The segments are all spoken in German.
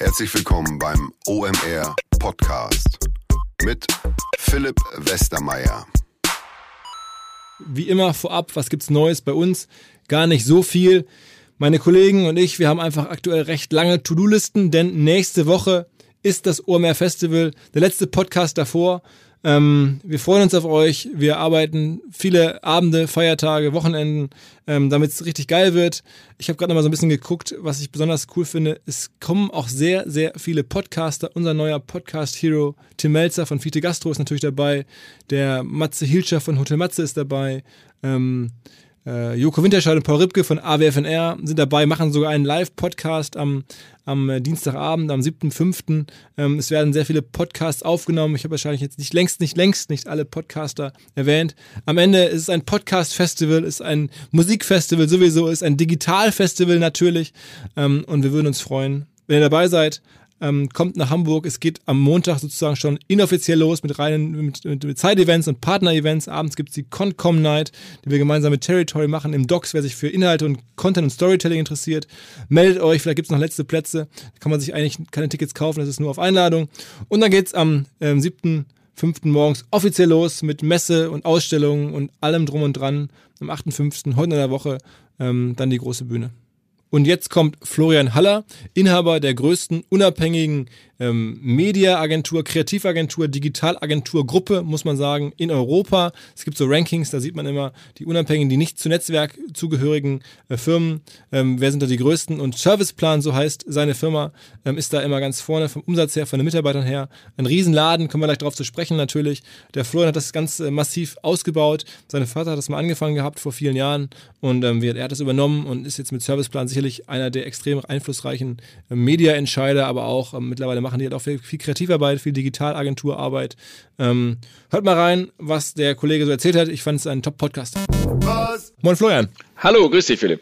Herzlich willkommen beim OMR Podcast mit Philipp Westermeier. Wie immer vorab, was gibt's Neues bei uns? Gar nicht so viel. Meine Kollegen und ich, wir haben einfach aktuell recht lange To-Do-Listen, denn nächste Woche ist das OMR Festival, der letzte Podcast davor. Ähm, wir freuen uns auf euch. Wir arbeiten viele Abende, Feiertage, Wochenenden, ähm, damit es richtig geil wird. Ich habe gerade noch mal so ein bisschen geguckt, was ich besonders cool finde. Es kommen auch sehr, sehr viele Podcaster. Unser neuer Podcast-Hero Tim Melzer von Fiete Gastro ist natürlich dabei. Der Matze Hilscher von Hotel Matze ist dabei. Ähm, äh, Joko Winterscheid und Paul Ripke von AWFNR sind dabei, machen sogar einen Live-Podcast am, am äh, Dienstagabend, am 7.5. Ähm, es werden sehr viele Podcasts aufgenommen. Ich habe wahrscheinlich jetzt nicht längst, nicht längst nicht alle Podcaster erwähnt. Am Ende ist es ein Podcast-Festival, ist ein Musikfestival sowieso, ist ein Digital-Festival natürlich. Ähm, und wir würden uns freuen, wenn ihr dabei seid ähm, kommt nach Hamburg. Es geht am Montag sozusagen schon inoffiziell los mit reinen mit, mit, mit Side-Events und Partner-Events. Abends gibt es die Concom Night, die wir gemeinsam mit Territory machen im Docs. Wer sich für Inhalte und Content und Storytelling interessiert, meldet euch. Vielleicht gibt es noch letzte Plätze. Da kann man sich eigentlich keine Tickets kaufen, das ist nur auf Einladung. Und dann geht es am ähm, 7. 5. morgens offiziell los mit Messe und Ausstellungen und allem drum und dran. Am 8.5. heute in der Woche ähm, dann die große Bühne. Und jetzt kommt Florian Haller, Inhaber der größten unabhängigen ähm, Mediaagentur, Kreativagentur, Digitalagentur, Gruppe, muss man sagen, in Europa. Es gibt so Rankings, da sieht man immer die unabhängigen, die nicht zu Netzwerk zugehörigen äh, Firmen. Ähm, wer sind da die größten? Und Serviceplan, so heißt seine Firma, ähm, ist da immer ganz vorne vom Umsatz her, von den Mitarbeitern her. Ein Riesenladen, kommen wir gleich darauf zu sprechen natürlich. Der Florian hat das ganz äh, massiv ausgebaut. Sein Vater hat das mal angefangen gehabt vor vielen Jahren und ähm, er hat das übernommen und ist jetzt mit Serviceplan sicherlich einer der extrem einflussreichen äh, Media-Entscheider, aber auch ähm, mittlerweile machen die halt auch viel, viel Kreativarbeit, viel Digitalagenturarbeit. Ähm, hört mal rein, was der Kollege so erzählt hat. Ich fand es ein Top-Podcast. Moin Florian. Hallo, grüß dich Philipp.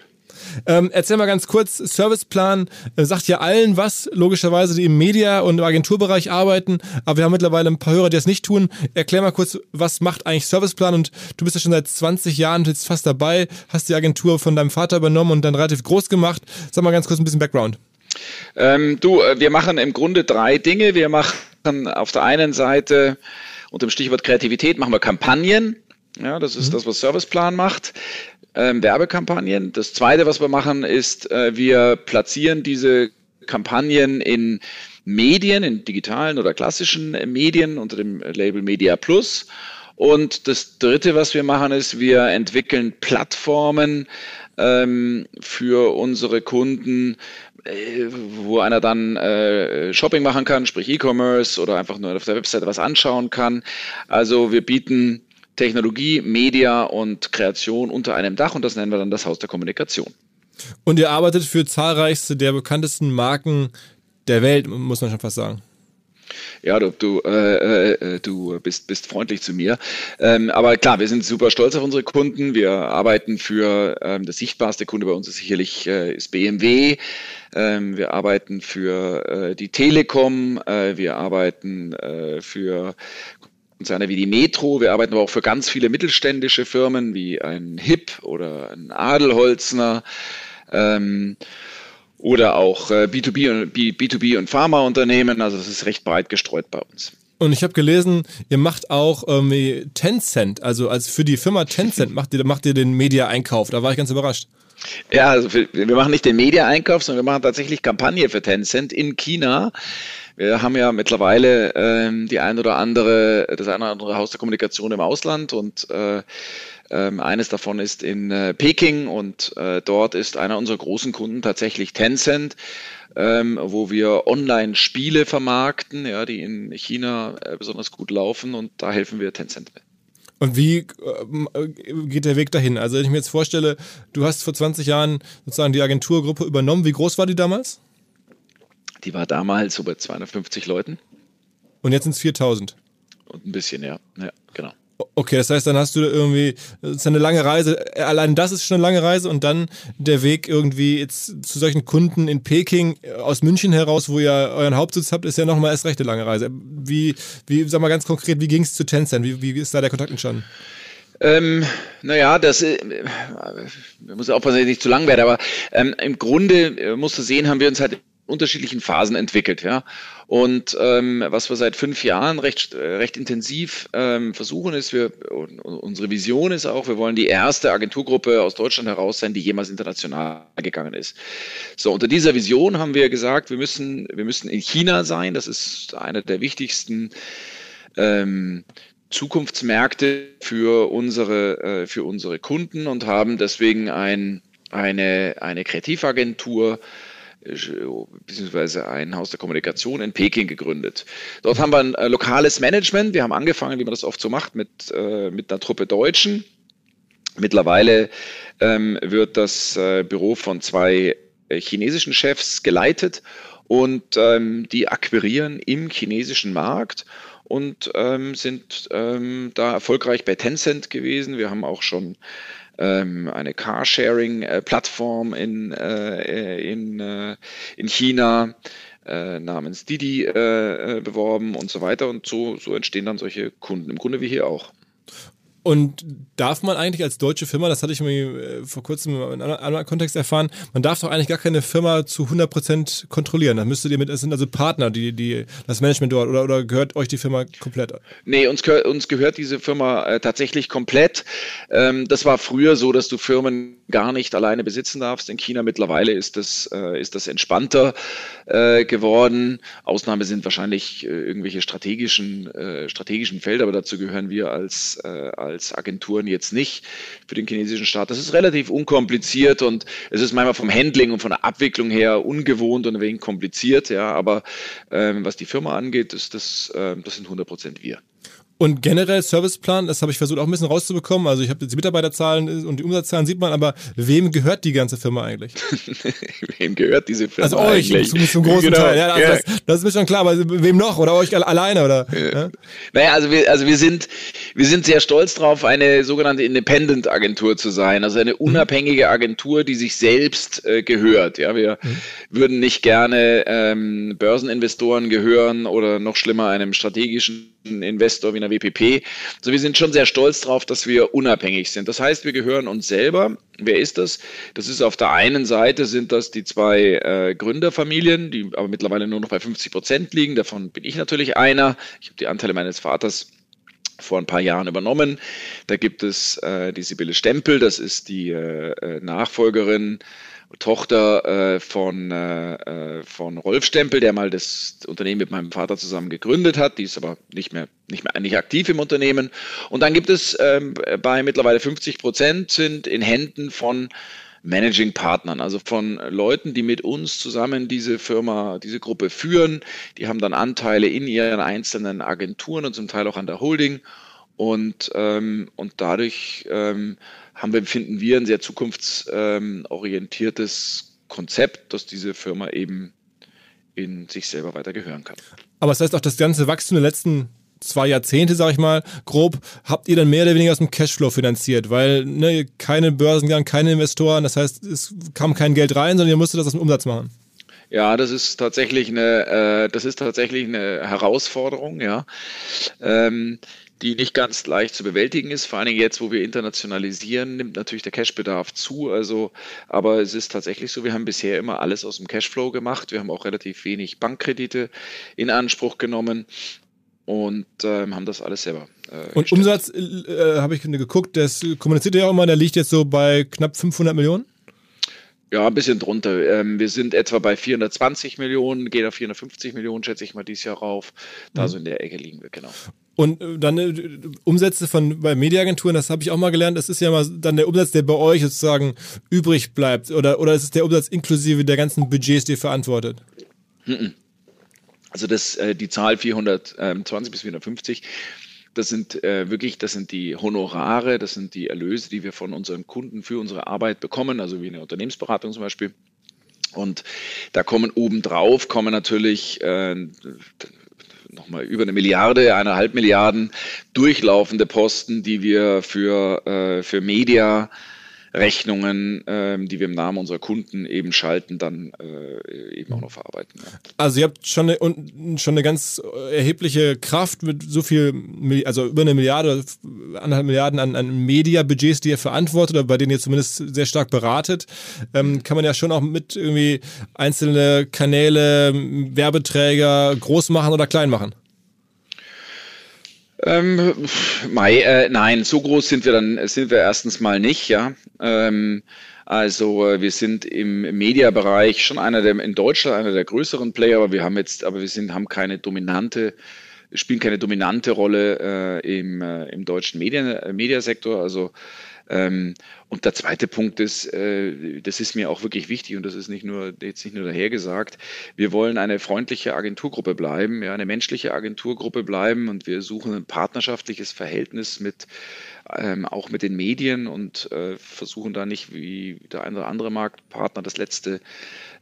Ähm, erzähl mal ganz kurz, Serviceplan äh, sagt ja allen was, logischerweise, die im Media- und im Agenturbereich arbeiten, aber wir haben mittlerweile ein paar Hörer, die das nicht tun. Erklär mal kurz, was macht eigentlich Serviceplan und du bist ja schon seit 20 Jahren jetzt fast dabei, hast die Agentur von deinem Vater übernommen und dann relativ groß gemacht. Sag mal ganz kurz ein bisschen Background. Ähm, du, äh, wir machen im Grunde drei Dinge. Wir machen auf der einen Seite unter dem Stichwort Kreativität machen wir Kampagnen. Ja, das ist mhm. das, was Serviceplan macht. Ähm, Werbekampagnen. Das zweite, was wir machen, ist, äh, wir platzieren diese Kampagnen in Medien, in digitalen oder klassischen Medien unter dem Label Media Plus. Und das dritte, was wir machen, ist, wir entwickeln Plattformen ähm, für unsere Kunden, wo einer dann äh, Shopping machen kann, sprich E-Commerce oder einfach nur auf der Webseite was anschauen kann. Also wir bieten Technologie, Media und Kreation unter einem Dach und das nennen wir dann das Haus der Kommunikation. Und ihr arbeitet für zahlreichste der bekanntesten Marken der Welt, muss man schon fast sagen. Ja, du, du, äh, äh, du bist, bist freundlich zu mir. Ähm, aber klar, wir sind super stolz auf unsere Kunden. Wir arbeiten für ähm, das sichtbarste Kunde bei uns ist sicherlich äh, ist BMW. Ähm, wir arbeiten für äh, die Telekom. Äh, wir arbeiten äh, für Konzerne wie die Metro. Wir arbeiten aber auch für ganz viele mittelständische Firmen wie ein HIP oder ein Adelholzner. Ähm, oder auch B2B und, B2B und Pharmaunternehmen. Also das ist recht breit gestreut bei uns. Und ich habe gelesen, ihr macht auch irgendwie Tencent, also als für die Firma Tencent macht ihr, macht ihr den Media-Einkauf. Da war ich ganz überrascht. Ja, also wir machen nicht den Media-Einkauf, sondern wir machen tatsächlich Kampagne für Tencent in China. Wir haben ja mittlerweile ähm, die ein oder andere, das eine oder andere Haus der Kommunikation im Ausland und äh, ähm, eines davon ist in äh, Peking und äh, dort ist einer unserer großen Kunden tatsächlich Tencent, ähm, wo wir Online-Spiele vermarkten, ja, die in China äh, besonders gut laufen und da helfen wir Tencent mit. Und wie äh, geht der Weg dahin? Also wenn ich mir jetzt vorstelle, du hast vor 20 Jahren sozusagen die Agenturgruppe übernommen. Wie groß war die damals? Die war damals so bei 250 Leuten. Und jetzt sind es 4000? Und ein bisschen, ja. Ja, genau. Okay, das heißt, dann hast du irgendwie, eine lange Reise, allein das ist schon eine lange Reise und dann der Weg irgendwie jetzt zu solchen Kunden in Peking äh, aus München heraus, wo ihr euren Hauptsitz habt, ist ja nochmal erst recht eine lange Reise. Wie, wie sag mal ganz konkret, wie ging es zu Tencent? Wie, wie ist da der Kontakt entstanden? Ähm, naja, das äh, muss aufpassen, dass ich nicht zu lang werde, aber ähm, im Grunde äh, musst du sehen, haben wir uns halt unterschiedlichen Phasen entwickelt, ja. Und ähm, was wir seit fünf Jahren recht, äh, recht intensiv ähm, versuchen, ist, wir, unsere Vision ist auch, wir wollen die erste Agenturgruppe aus Deutschland heraus sein, die jemals international gegangen ist. So, unter dieser Vision haben wir gesagt, wir müssen, wir müssen in China sein. Das ist einer der wichtigsten ähm, Zukunftsmärkte für unsere, äh, für unsere Kunden und haben deswegen ein, eine, eine Kreativagentur beziehungsweise ein Haus der Kommunikation in Peking gegründet. Dort haben wir ein äh, lokales Management. Wir haben angefangen, wie man das oft so macht, mit, äh, mit einer Truppe Deutschen. Mittlerweile ähm, wird das äh, Büro von zwei äh, chinesischen Chefs geleitet und ähm, die akquirieren im chinesischen Markt und ähm, sind ähm, da erfolgreich bei Tencent gewesen. Wir haben auch schon ähm, eine Carsharing-Plattform in, äh, in, äh, in China äh, namens Didi äh, äh, beworben und so weiter. Und so, so entstehen dann solche Kunden. Im Grunde wie hier auch. Und darf man eigentlich als deutsche Firma, das hatte ich mir äh, vor kurzem in einem anderen Kontext erfahren, man darf doch eigentlich gar keine Firma zu 100% kontrollieren. Da müsstet ihr mit, es sind also Partner, die, die, das Management dort, oder, oder gehört euch die Firma komplett? Nee, uns, uns gehört diese Firma äh, tatsächlich komplett. Ähm, das war früher so, dass du Firmen gar nicht alleine besitzen darfst. In China mittlerweile ist das, äh, ist das entspannter äh, geworden. Ausnahme sind wahrscheinlich äh, irgendwelche strategischen, äh, strategischen Felder, aber dazu gehören wir als, als als Agenturen jetzt nicht für den chinesischen Staat. Das ist relativ unkompliziert und es ist manchmal vom Handling und von der Abwicklung her ungewohnt und ein wenig kompliziert, ja, aber ähm, was die Firma angeht, ist das, äh, das sind 100 Prozent wir. Und generell Serviceplan, das habe ich versucht auch ein bisschen rauszubekommen. Also ich habe die Mitarbeiterzahlen und die Umsatzzahlen sieht man, aber wem gehört die ganze Firma eigentlich? wem gehört diese Firma Also euch eigentlich? zum, zum großen genau. Teil. Ja, also ja. Das, das, ist mir schon klar, aber wem noch? Oder euch alleine? Oder? Ja. Naja, also wir, also wir sind, wir sind sehr stolz drauf, eine sogenannte Independent-Agentur zu sein. Also eine mhm. unabhängige Agentur, die sich selbst äh, gehört. Ja, wir mhm. würden nicht gerne ähm, Börseninvestoren gehören oder noch schlimmer einem strategischen Investor wie einer WPP. Also wir sind schon sehr stolz darauf, dass wir unabhängig sind. Das heißt, wir gehören uns selber. Wer ist das? Das ist auf der einen Seite sind das die zwei äh, Gründerfamilien, die aber mittlerweile nur noch bei 50 Prozent liegen. Davon bin ich natürlich einer. Ich habe die Anteile meines Vaters vor ein paar Jahren übernommen. Da gibt es äh, die Sibylle Stempel, das ist die äh, äh Nachfolgerin Tochter äh, von, äh, äh, von Rolf Stempel, der mal das Unternehmen mit meinem Vater zusammen gegründet hat. Die ist aber nicht mehr, nicht mehr nicht aktiv im Unternehmen. Und dann gibt es ähm, bei mittlerweile 50 Prozent sind in Händen von Managing Partnern, also von Leuten, die mit uns zusammen diese Firma, diese Gruppe führen. Die haben dann Anteile in ihren einzelnen Agenturen und zum Teil auch an der Holding. Und, ähm, und dadurch ähm, haben wir, finden wir, ein sehr zukunftsorientiertes Konzept, dass diese Firma eben in sich selber weiter gehören kann. Aber das heißt auch, das ganze Wachstum der letzten zwei Jahrzehnte, sag ich mal, grob, habt ihr dann mehr oder weniger aus dem Cashflow finanziert, weil ne, keine Börsengang, keine Investoren, das heißt, es kam kein Geld rein, sondern ihr musstet das aus dem Umsatz machen. Ja, das ist tatsächlich eine, äh, das ist tatsächlich eine Herausforderung, ja. Ähm, die nicht ganz leicht zu bewältigen ist. Vor allen Dingen jetzt, wo wir internationalisieren, nimmt natürlich der Cashbedarf zu. Also, aber es ist tatsächlich so, wir haben bisher immer alles aus dem Cashflow gemacht. Wir haben auch relativ wenig Bankkredite in Anspruch genommen und ähm, haben das alles selber. Äh, und Umsatz äh, habe ich geguckt, das kommuniziert ja auch immer, der liegt jetzt so bei knapp 500 Millionen. Ja, ein bisschen drunter. Ähm, wir sind etwa bei 420 Millionen, gehen auf 450 Millionen, schätze ich mal, dieses Jahr rauf. Da mhm. so in der Ecke liegen wir, genau. Und äh, dann äh, Umsätze von bei Mediaagenturen, das habe ich auch mal gelernt, das ist ja mal dann der Umsatz, der bei euch sozusagen übrig bleibt. Oder, oder ist es der Umsatz inklusive der ganzen Budgets, die ihr verantwortet? Mhm. Also das, äh, die Zahl 420 bis 450 das sind wirklich, das sind die Honorare, das sind die Erlöse, die wir von unseren Kunden für unsere Arbeit bekommen, also wie eine Unternehmensberatung zum Beispiel. Und da kommen obendrauf, kommen natürlich äh, nochmal über eine Milliarde, eineinhalb Milliarden durchlaufende Posten, die wir für, äh, für Media Rechnungen, ähm, die wir im Namen unserer Kunden eben schalten, dann äh, eben auch noch verarbeiten. Ja. Also ihr habt schon eine, schon eine ganz erhebliche Kraft mit so viel, also über eine Milliarde, anderthalb Milliarden an, an Media-Budgets, die ihr verantwortet oder bei denen ihr zumindest sehr stark beratet. Ähm, kann man ja schon auch mit irgendwie einzelne Kanäle, Werbeträger groß machen oder klein machen. Ähm, Mai, äh, nein, so groß sind wir dann, sind wir erstens mal nicht, ja. Ähm, also äh, wir sind im Mediabereich schon einer der in Deutschland einer der größeren Player, aber wir haben jetzt, aber wir sind haben keine dominante spielen keine dominante Rolle äh, im, äh, im deutschen Medien, äh, Mediasektor. Also und der zweite Punkt ist, äh, das ist mir auch wirklich wichtig und das ist nicht nur jetzt nicht nur dahergesagt. Wir wollen eine freundliche Agenturgruppe bleiben, ja, eine menschliche Agenturgruppe bleiben und wir suchen ein partnerschaftliches Verhältnis mit ähm, auch mit den Medien und äh, versuchen da nicht wie der eine oder andere Marktpartner das letzte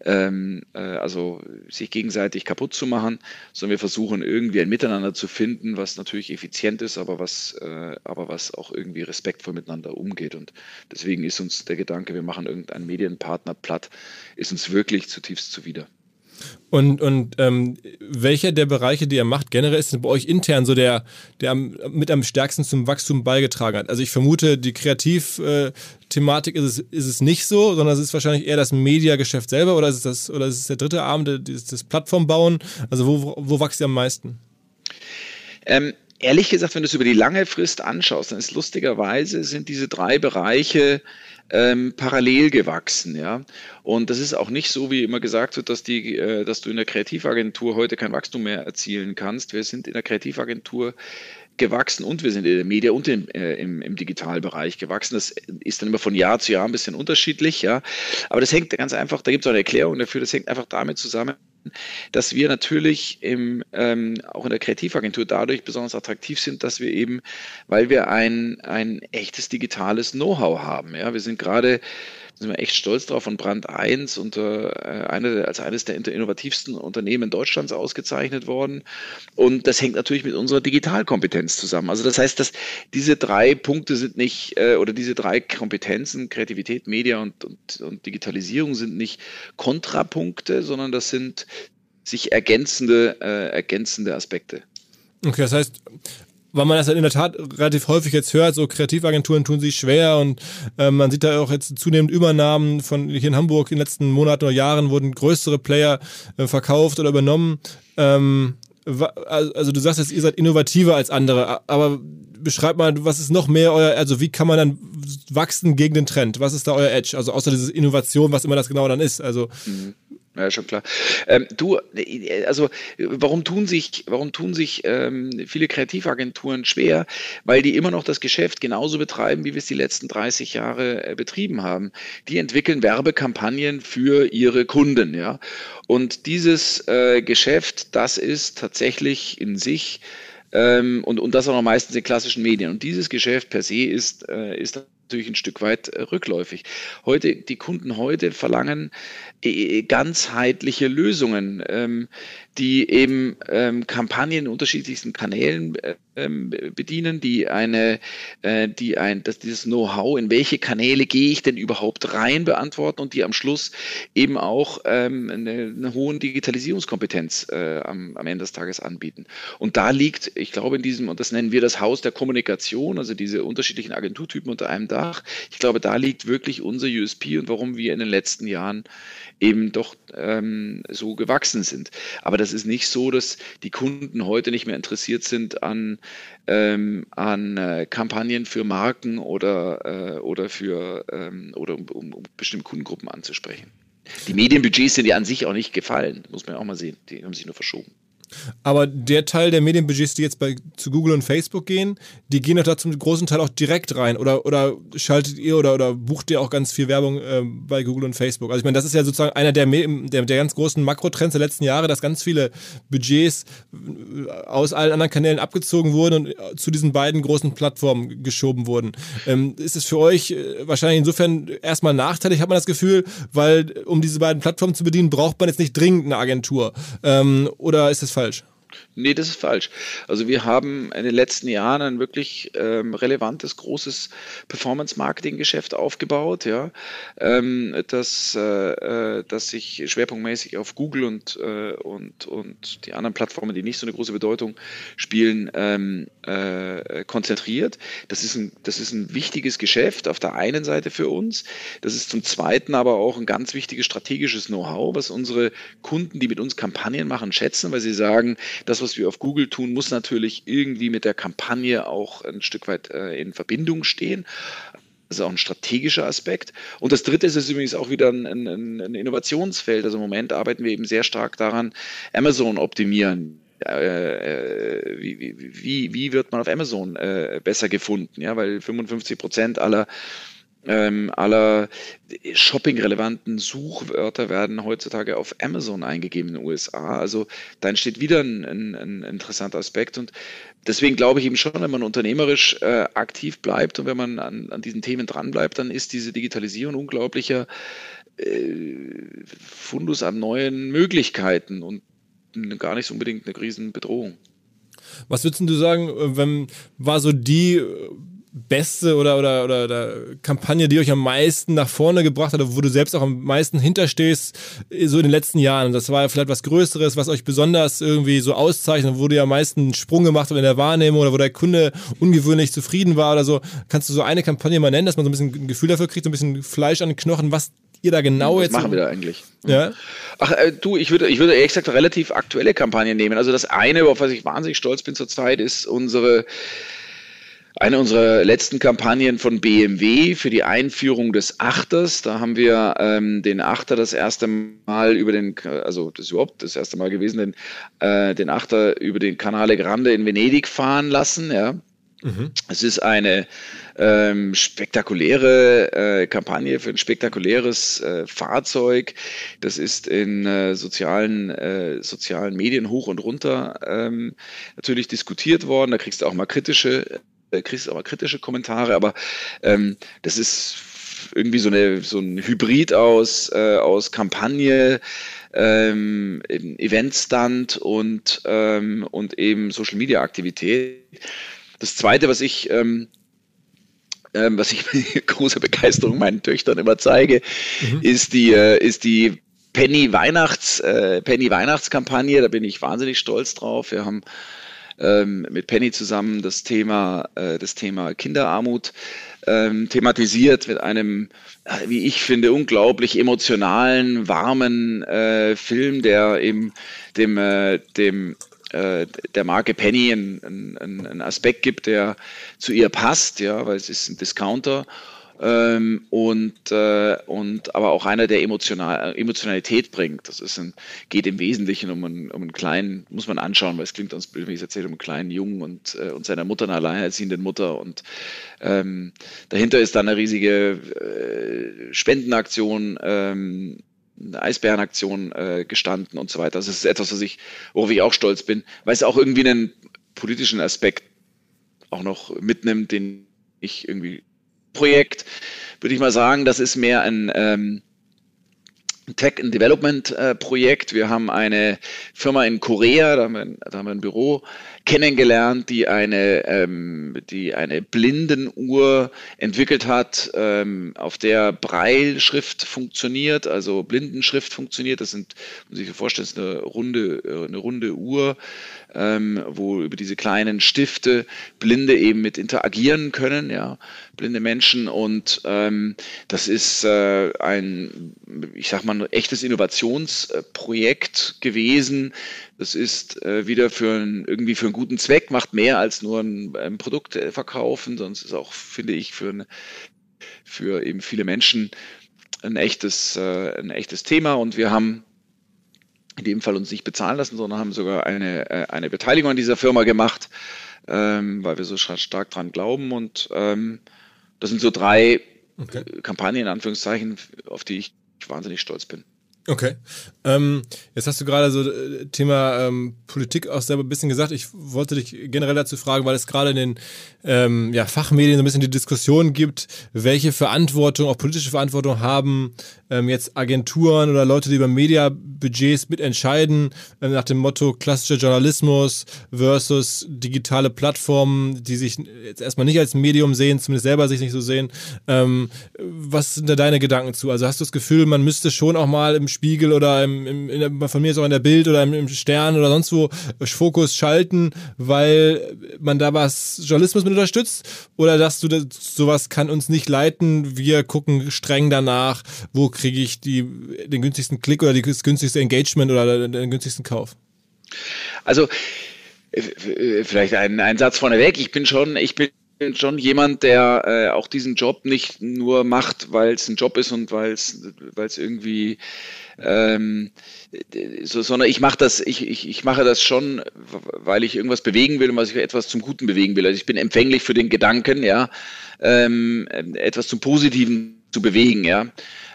ähm, äh, also sich gegenseitig kaputt zu machen, sondern wir versuchen irgendwie ein Miteinander zu finden, was natürlich effizient ist, aber was, äh, aber was auch irgendwie respektvoll miteinander umgeht. Und deswegen ist uns der Gedanke, wir machen irgendeinen Medienpartner platt, ist uns wirklich zutiefst zuwider. Und, und ähm, welcher der Bereiche, die ihr macht, generell ist bei euch intern so der, der mit am stärksten zum Wachstum beigetragen hat? Also ich vermute, die Kreativthematik ist es, ist es nicht so, sondern es ist wahrscheinlich eher das Mediageschäft selber oder ist es, das, oder ist es der dritte Arm, das, das Plattformbauen? Also wo, wo wächst ihr am meisten? Ähm, ehrlich gesagt, wenn du es über die lange Frist anschaust, dann ist lustigerweise sind diese drei Bereiche ähm, parallel gewachsen, ja. Und das ist auch nicht so, wie immer gesagt wird, dass die, äh, dass du in der Kreativagentur heute kein Wachstum mehr erzielen kannst. Wir sind in der Kreativagentur gewachsen und wir sind in der Media und im, äh, im, im Digitalbereich gewachsen. Das ist dann immer von Jahr zu Jahr ein bisschen unterschiedlich, ja. Aber das hängt ganz einfach, da gibt es auch eine Erklärung dafür, das hängt einfach damit zusammen, dass wir natürlich im, ähm, auch in der Kreativagentur dadurch besonders attraktiv sind, dass wir eben, weil wir ein, ein echtes digitales Know-how haben. Ja, wir sind gerade sind wir echt stolz drauf von Brand 1 unter äh, eine, als eines der innovativsten Unternehmen Deutschlands ausgezeichnet worden. Und das hängt natürlich mit unserer Digitalkompetenz zusammen. Also das heißt, dass diese drei Punkte sind nicht, äh, oder diese drei Kompetenzen, Kreativität, Media und, und, und Digitalisierung sind nicht Kontrapunkte, sondern das sind sich ergänzende, äh, ergänzende Aspekte. Okay, das heißt, weil man das halt in der Tat relativ häufig jetzt hört, so Kreativagenturen tun sich schwer und äh, man sieht da auch jetzt zunehmend Übernahmen von hier in Hamburg in den letzten Monaten oder Jahren wurden größere Player äh, verkauft oder übernommen. Ähm, also du sagst jetzt, ihr seid innovativer als andere, aber beschreibt mal, was ist noch mehr euer, also wie kann man dann wachsen gegen den Trend? Was ist da euer Edge? Also außer diese Innovation, was immer das genau dann ist. Also mhm. Ja, schon klar. Ähm, du, also warum tun sich, warum tun sich ähm, viele Kreativagenturen schwer? Weil die immer noch das Geschäft genauso betreiben, wie wir es die letzten 30 Jahre äh, betrieben haben. Die entwickeln Werbekampagnen für ihre Kunden, ja. Und dieses äh, Geschäft, das ist tatsächlich in sich ähm, und, und das auch noch meistens in klassischen Medien. Und dieses Geschäft per se ist, äh, ist natürlich ein Stück weit äh, rückläufig. Heute, die Kunden heute verlangen äh, ganzheitliche Lösungen, ähm, die eben ähm, Kampagnen in unterschiedlichsten Kanälen äh, bedienen, die eine, äh, die ein, dass dieses Know-how, in welche Kanäle gehe ich denn überhaupt rein, beantworten und die am Schluss eben auch ähm, eine, eine hohe Digitalisierungskompetenz äh, am, am Ende des Tages anbieten. Und da liegt, ich glaube, in diesem, und das nennen wir das Haus der Kommunikation, also diese unterschiedlichen Agenturtypen unter einem Dach, ich glaube, da liegt wirklich unser USP und warum wir in den letzten Jahren eben doch ähm, so gewachsen sind. Aber das ist nicht so, dass die Kunden heute nicht mehr interessiert sind an, ähm, an äh, Kampagnen für Marken oder, äh, oder für ähm, oder um, um, um bestimmte Kundengruppen anzusprechen. Die Medienbudgets sind ja an sich auch nicht gefallen, muss man auch mal sehen. Die haben sich nur verschoben. Aber der Teil der Medienbudgets, die jetzt bei, zu Google und Facebook gehen, die gehen doch da zum großen Teil auch direkt rein. Oder, oder schaltet ihr oder, oder bucht ihr auch ganz viel Werbung äh, bei Google und Facebook? Also ich meine, das ist ja sozusagen einer der, der, der ganz großen Makrotrends der letzten Jahre, dass ganz viele Budgets äh, aus allen anderen Kanälen abgezogen wurden und äh, zu diesen beiden großen Plattformen geschoben wurden. Ähm, ist es für euch äh, wahrscheinlich insofern erstmal nachteilig, hat man das Gefühl, weil um diese beiden Plattformen zu bedienen, braucht man jetzt nicht dringend eine Agentur. Ähm, oder ist das falsch? Nee, das ist falsch. Also wir haben in den letzten Jahren ein wirklich ähm, relevantes, großes Performance-Marketing-Geschäft aufgebaut, ja, ähm, das, äh, äh, das sich schwerpunktmäßig auf Google und, äh, und, und die anderen Plattformen, die nicht so eine große Bedeutung spielen, ähm, äh, konzentriert. Das ist, ein, das ist ein wichtiges Geschäft auf der einen Seite für uns. Das ist zum Zweiten aber auch ein ganz wichtiges strategisches Know-how, was unsere Kunden, die mit uns Kampagnen machen, schätzen, weil sie sagen, das, was wir auf Google tun, muss natürlich irgendwie mit der Kampagne auch ein Stück weit äh, in Verbindung stehen. Das ist auch ein strategischer Aspekt. Und das dritte ist, ist übrigens auch wieder ein, ein, ein, Innovationsfeld. Also im Moment arbeiten wir eben sehr stark daran, Amazon optimieren. Äh, äh wie, wie, wie, wird man auf Amazon äh, besser gefunden? Ja, weil 55 Prozent aller ähm, aller shopping-relevanten Suchwörter werden heutzutage auf Amazon eingegeben in den USA. Also da entsteht wieder ein, ein, ein interessanter Aspekt. Und deswegen glaube ich eben schon, wenn man unternehmerisch äh, aktiv bleibt und wenn man an, an diesen Themen dranbleibt, dann ist diese Digitalisierung unglaublicher äh, Fundus an neuen Möglichkeiten und gar nicht unbedingt eine Riesenbedrohung. Was würdest du sagen, äh, wenn war so die beste oder, oder, oder, oder Kampagne, die euch am meisten nach vorne gebracht hat, wo du selbst auch am meisten hinterstehst, so in den letzten Jahren? Das war vielleicht was Größeres, was euch besonders irgendwie so auszeichnet, wo du ja am meisten einen Sprung gemacht habt in der Wahrnehmung oder wo der Kunde ungewöhnlich zufrieden war oder so. Kannst du so eine Kampagne mal nennen, dass man so ein bisschen ein Gefühl dafür kriegt, so ein bisschen Fleisch an den Knochen, was ihr da genau was jetzt. machen wir da eigentlich? Ja. Ach, äh, du, ich würde, ich würde ehrlich gesagt relativ aktuelle Kampagnen nehmen. Also das eine, auf was ich wahnsinnig stolz bin zurzeit, ist unsere eine unserer letzten Kampagnen von BMW für die Einführung des Achters. Da haben wir ähm, den Achter das erste Mal über den, also das ist überhaupt das erste Mal gewesen, den, äh, den Achter über den Canale Grande in Venedig fahren lassen. Ja. Mhm. Es ist eine ähm, spektakuläre äh, Kampagne für ein spektakuläres äh, Fahrzeug. Das ist in äh, sozialen, äh, sozialen Medien hoch und runter ähm, natürlich diskutiert worden. Da kriegst du auch mal kritische äh, kriegst aber kritische Kommentare, aber ähm, das ist irgendwie so, eine, so ein Hybrid aus, äh, aus Kampagne, ähm, Eventstand und, ähm, und eben Social Media Aktivität. Das zweite, was ich, ähm, ähm, was ich mit großer Begeisterung meinen Töchtern immer zeige, mhm. ist die, äh, ist die Penny Weihnachts, äh, Penny Weihnachtskampagne. Da bin ich wahnsinnig stolz drauf. Wir haben ähm, mit Penny zusammen das Thema, äh, das Thema Kinderarmut ähm, thematisiert mit einem, äh, wie ich finde, unglaublich emotionalen, warmen äh, Film, der eben dem, äh, dem äh, der Marke Penny einen, einen, einen Aspekt gibt, der zu ihr passt, ja, weil es ist ein Discounter ähm, und, äh, und aber auch einer, der emotional, Emotionalität bringt. Das ist ein, geht im Wesentlichen um einen, um einen kleinen, muss man anschauen, weil es klingt uns, wie ich erzähle, um einen kleinen Jungen und, äh, und seiner Mutter, einer alleinerziehenden Mutter. Und ähm, dahinter ist dann eine riesige äh, Spendenaktion. Ähm, eine Eisbärenaktion äh, gestanden und so weiter. Das ist etwas, was ich, worauf ich auch stolz bin, weil es auch irgendwie einen politischen Aspekt auch noch mitnimmt, den ich irgendwie Projekt, würde ich mal sagen, das ist mehr ein ähm, Tech and Development äh, Projekt. Wir haben eine Firma in Korea, da haben wir, da haben wir ein Büro kennengelernt, die eine, ähm, die eine Blindenuhr entwickelt hat, ähm, auf der Breilschrift funktioniert, also Blindenschrift funktioniert. Das sind, muss ich sich vorstellen, ist eine runde, äh, eine runde Uhr, ähm, wo über diese kleinen Stifte Blinde eben mit interagieren können, ja, blinde Menschen. Und ähm, das ist äh, ein, ich sag mal, ein echtes Innovationsprojekt gewesen, das ist äh, wieder für ein, irgendwie für einen guten Zweck, macht mehr als nur ein, ein Produkt äh, verkaufen, sonst ist auch, finde ich, für, eine, für eben viele Menschen ein echtes, äh, ein echtes Thema. Und wir haben in dem Fall uns nicht bezahlen lassen, sondern haben sogar eine, äh, eine Beteiligung an dieser Firma gemacht, ähm, weil wir so stark dran glauben. Und ähm, das sind so drei okay. Kampagnen, in Anführungszeichen, auf die ich wahnsinnig stolz bin. Okay. Ähm, jetzt hast du gerade so äh, Thema ähm, Politik auch selber ein bisschen gesagt. Ich wollte dich generell dazu fragen, weil es gerade in den ähm, ja, Fachmedien so ein bisschen die Diskussion gibt, welche Verantwortung, auch politische Verantwortung haben ähm, jetzt Agenturen oder Leute, die über Media Budgets mitentscheiden, äh, nach dem Motto klassischer Journalismus versus digitale Plattformen, die sich jetzt erstmal nicht als Medium sehen, zumindest selber sich nicht so sehen. Ähm, was sind da deine Gedanken zu? Also hast du das Gefühl, man müsste schon auch mal im Spiegel oder im, im, der, von mir ist auch in der Bild oder im, im Stern oder sonst wo Fokus schalten, weil man da was Journalismus mit unterstützt? Oder sagst du, das, sowas kann uns nicht leiten, wir gucken streng danach, wo kriege ich die, den günstigsten Klick oder das günstigste Engagement oder den günstigsten Kauf? Also äh, vielleicht ein, ein Satz vorneweg. Ich bin schon, ich bin schon jemand, der äh, auch diesen Job nicht nur macht, weil es ein Job ist und weil es irgendwie ähm, so, sondern ich mache das, ich, ich, ich mache das schon, weil ich irgendwas bewegen will und was ich etwas zum Guten bewegen will. Also ich bin empfänglich für den Gedanken, ja, ähm, etwas zum Positiven zu bewegen, ja.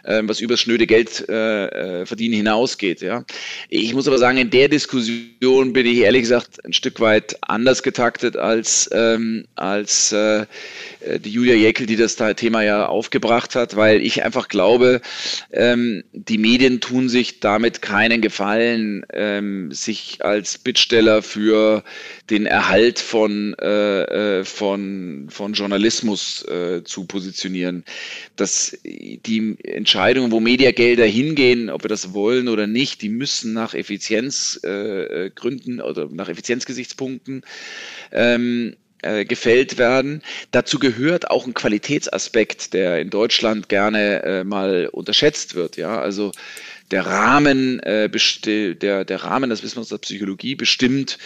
Ähm, was über schnöde Geld äh, äh, verdienen hinausgeht. Ja. Ich muss aber sagen, in der Diskussion bin ich ehrlich gesagt ein Stück weit anders getaktet als, ähm, als äh, die Julia Jäckel, die das Thema ja aufgebracht hat, weil ich einfach glaube, ähm, die Medien tun sich damit keinen Gefallen, ähm, sich als Bittsteller für den Erhalt von, äh, äh von, von Journalismus äh, zu positionieren. Das, die Entscheidungen, wo Mediagelder hingehen, ob wir das wollen oder nicht, die müssen nach Effizienzgründen äh, oder nach Effizienzgesichtspunkten ähm, äh, gefällt werden. Dazu gehört auch ein Qualitätsaspekt, der in Deutschland gerne äh, mal unterschätzt wird. Ja, also der Rahmen, äh, der, der Rahmen, das wissen wir aus der Psychologie, bestimmt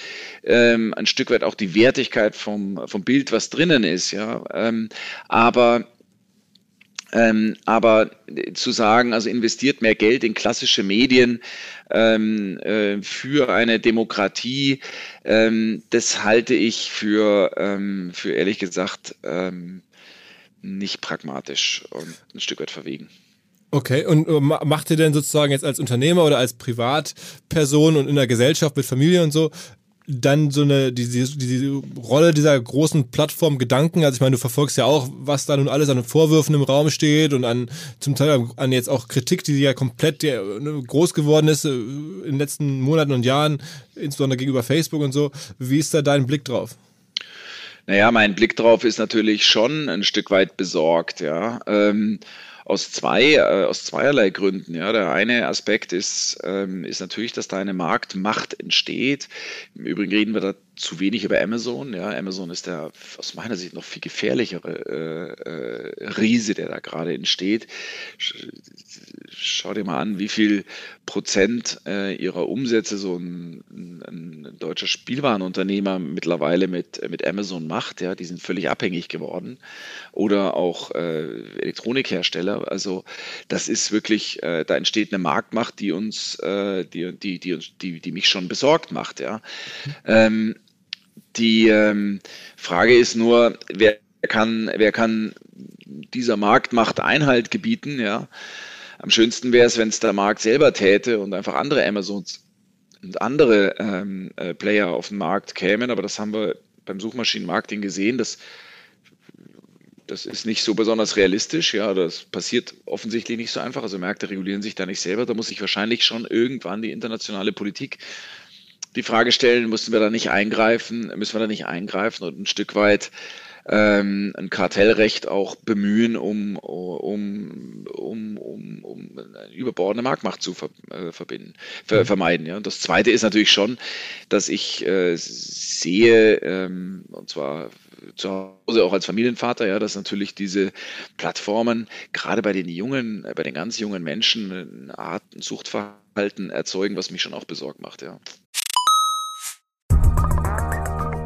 ähm, ein Stück weit auch die Wertigkeit vom, vom Bild, was drinnen ist. Ja, ähm, aber ähm, aber zu sagen, also investiert mehr Geld in klassische Medien ähm, äh, für eine Demokratie, ähm, das halte ich für, ähm, für ehrlich gesagt ähm, nicht pragmatisch und ein Stück weit verwegen. Okay, und äh, macht ihr denn sozusagen jetzt als Unternehmer oder als Privatperson und in der Gesellschaft mit Familie und so, dann so eine, diese, diese Rolle dieser großen Plattform Gedanken, also ich meine, du verfolgst ja auch, was da nun alles an Vorwürfen im Raum steht und an zum Teil an jetzt auch Kritik, die ja komplett ne, groß geworden ist äh, in den letzten Monaten und Jahren, insbesondere gegenüber Facebook und so. Wie ist da dein Blick drauf? Naja, mein Blick drauf ist natürlich schon ein Stück weit besorgt, ja. Ähm, aus zwei, äh, aus zweierlei Gründen. Ja, der eine Aspekt ist, ähm, ist natürlich, dass da eine Marktmacht entsteht. Im Übrigen reden wir da zu wenig über Amazon. Ja, Amazon ist der aus meiner Sicht noch viel gefährlichere äh, äh, Riese, der da gerade entsteht. Schau dir mal an, wie viel Prozent äh, ihrer Umsätze so ein, ein, ein, deutscher Spielwarenunternehmer mittlerweile mit, mit Amazon macht. Ja, die sind völlig abhängig geworden. Oder auch äh, Elektronikhersteller. Also das ist wirklich, äh, da entsteht eine Marktmacht, die uns, äh, die, die, die, die, die mich schon besorgt macht. Ja. Ähm, die ähm, Frage ist nur, wer kann, wer kann dieser Marktmacht Einhalt gebieten, ja. Am schönsten wäre es, wenn es der Markt selber täte und einfach andere Amazons und andere ähm, äh, Player auf den Markt kämen, aber das haben wir beim Suchmaschinenmarketing gesehen, das, das ist nicht so besonders realistisch, ja, das passiert offensichtlich nicht so einfach, also Märkte regulieren sich da nicht selber, da muss sich wahrscheinlich schon irgendwann die internationale Politik die Frage stellen, müssen wir da nicht eingreifen, müssen wir da nicht eingreifen und ein Stück weit ähm, ein Kartellrecht auch bemühen, um, um, um, um, um eine überbordene Marktmacht zu ver, äh, verbinden, ver, mhm. vermeiden. Ja. Und das Zweite ist natürlich schon, dass ich äh, sehe, ähm, und zwar zu Hause auch als Familienvater, ja, dass natürlich diese Plattformen gerade bei den jungen, bei den ganz jungen Menschen eine Art Suchtverhalten erzeugen, was mich schon auch besorgt macht, ja.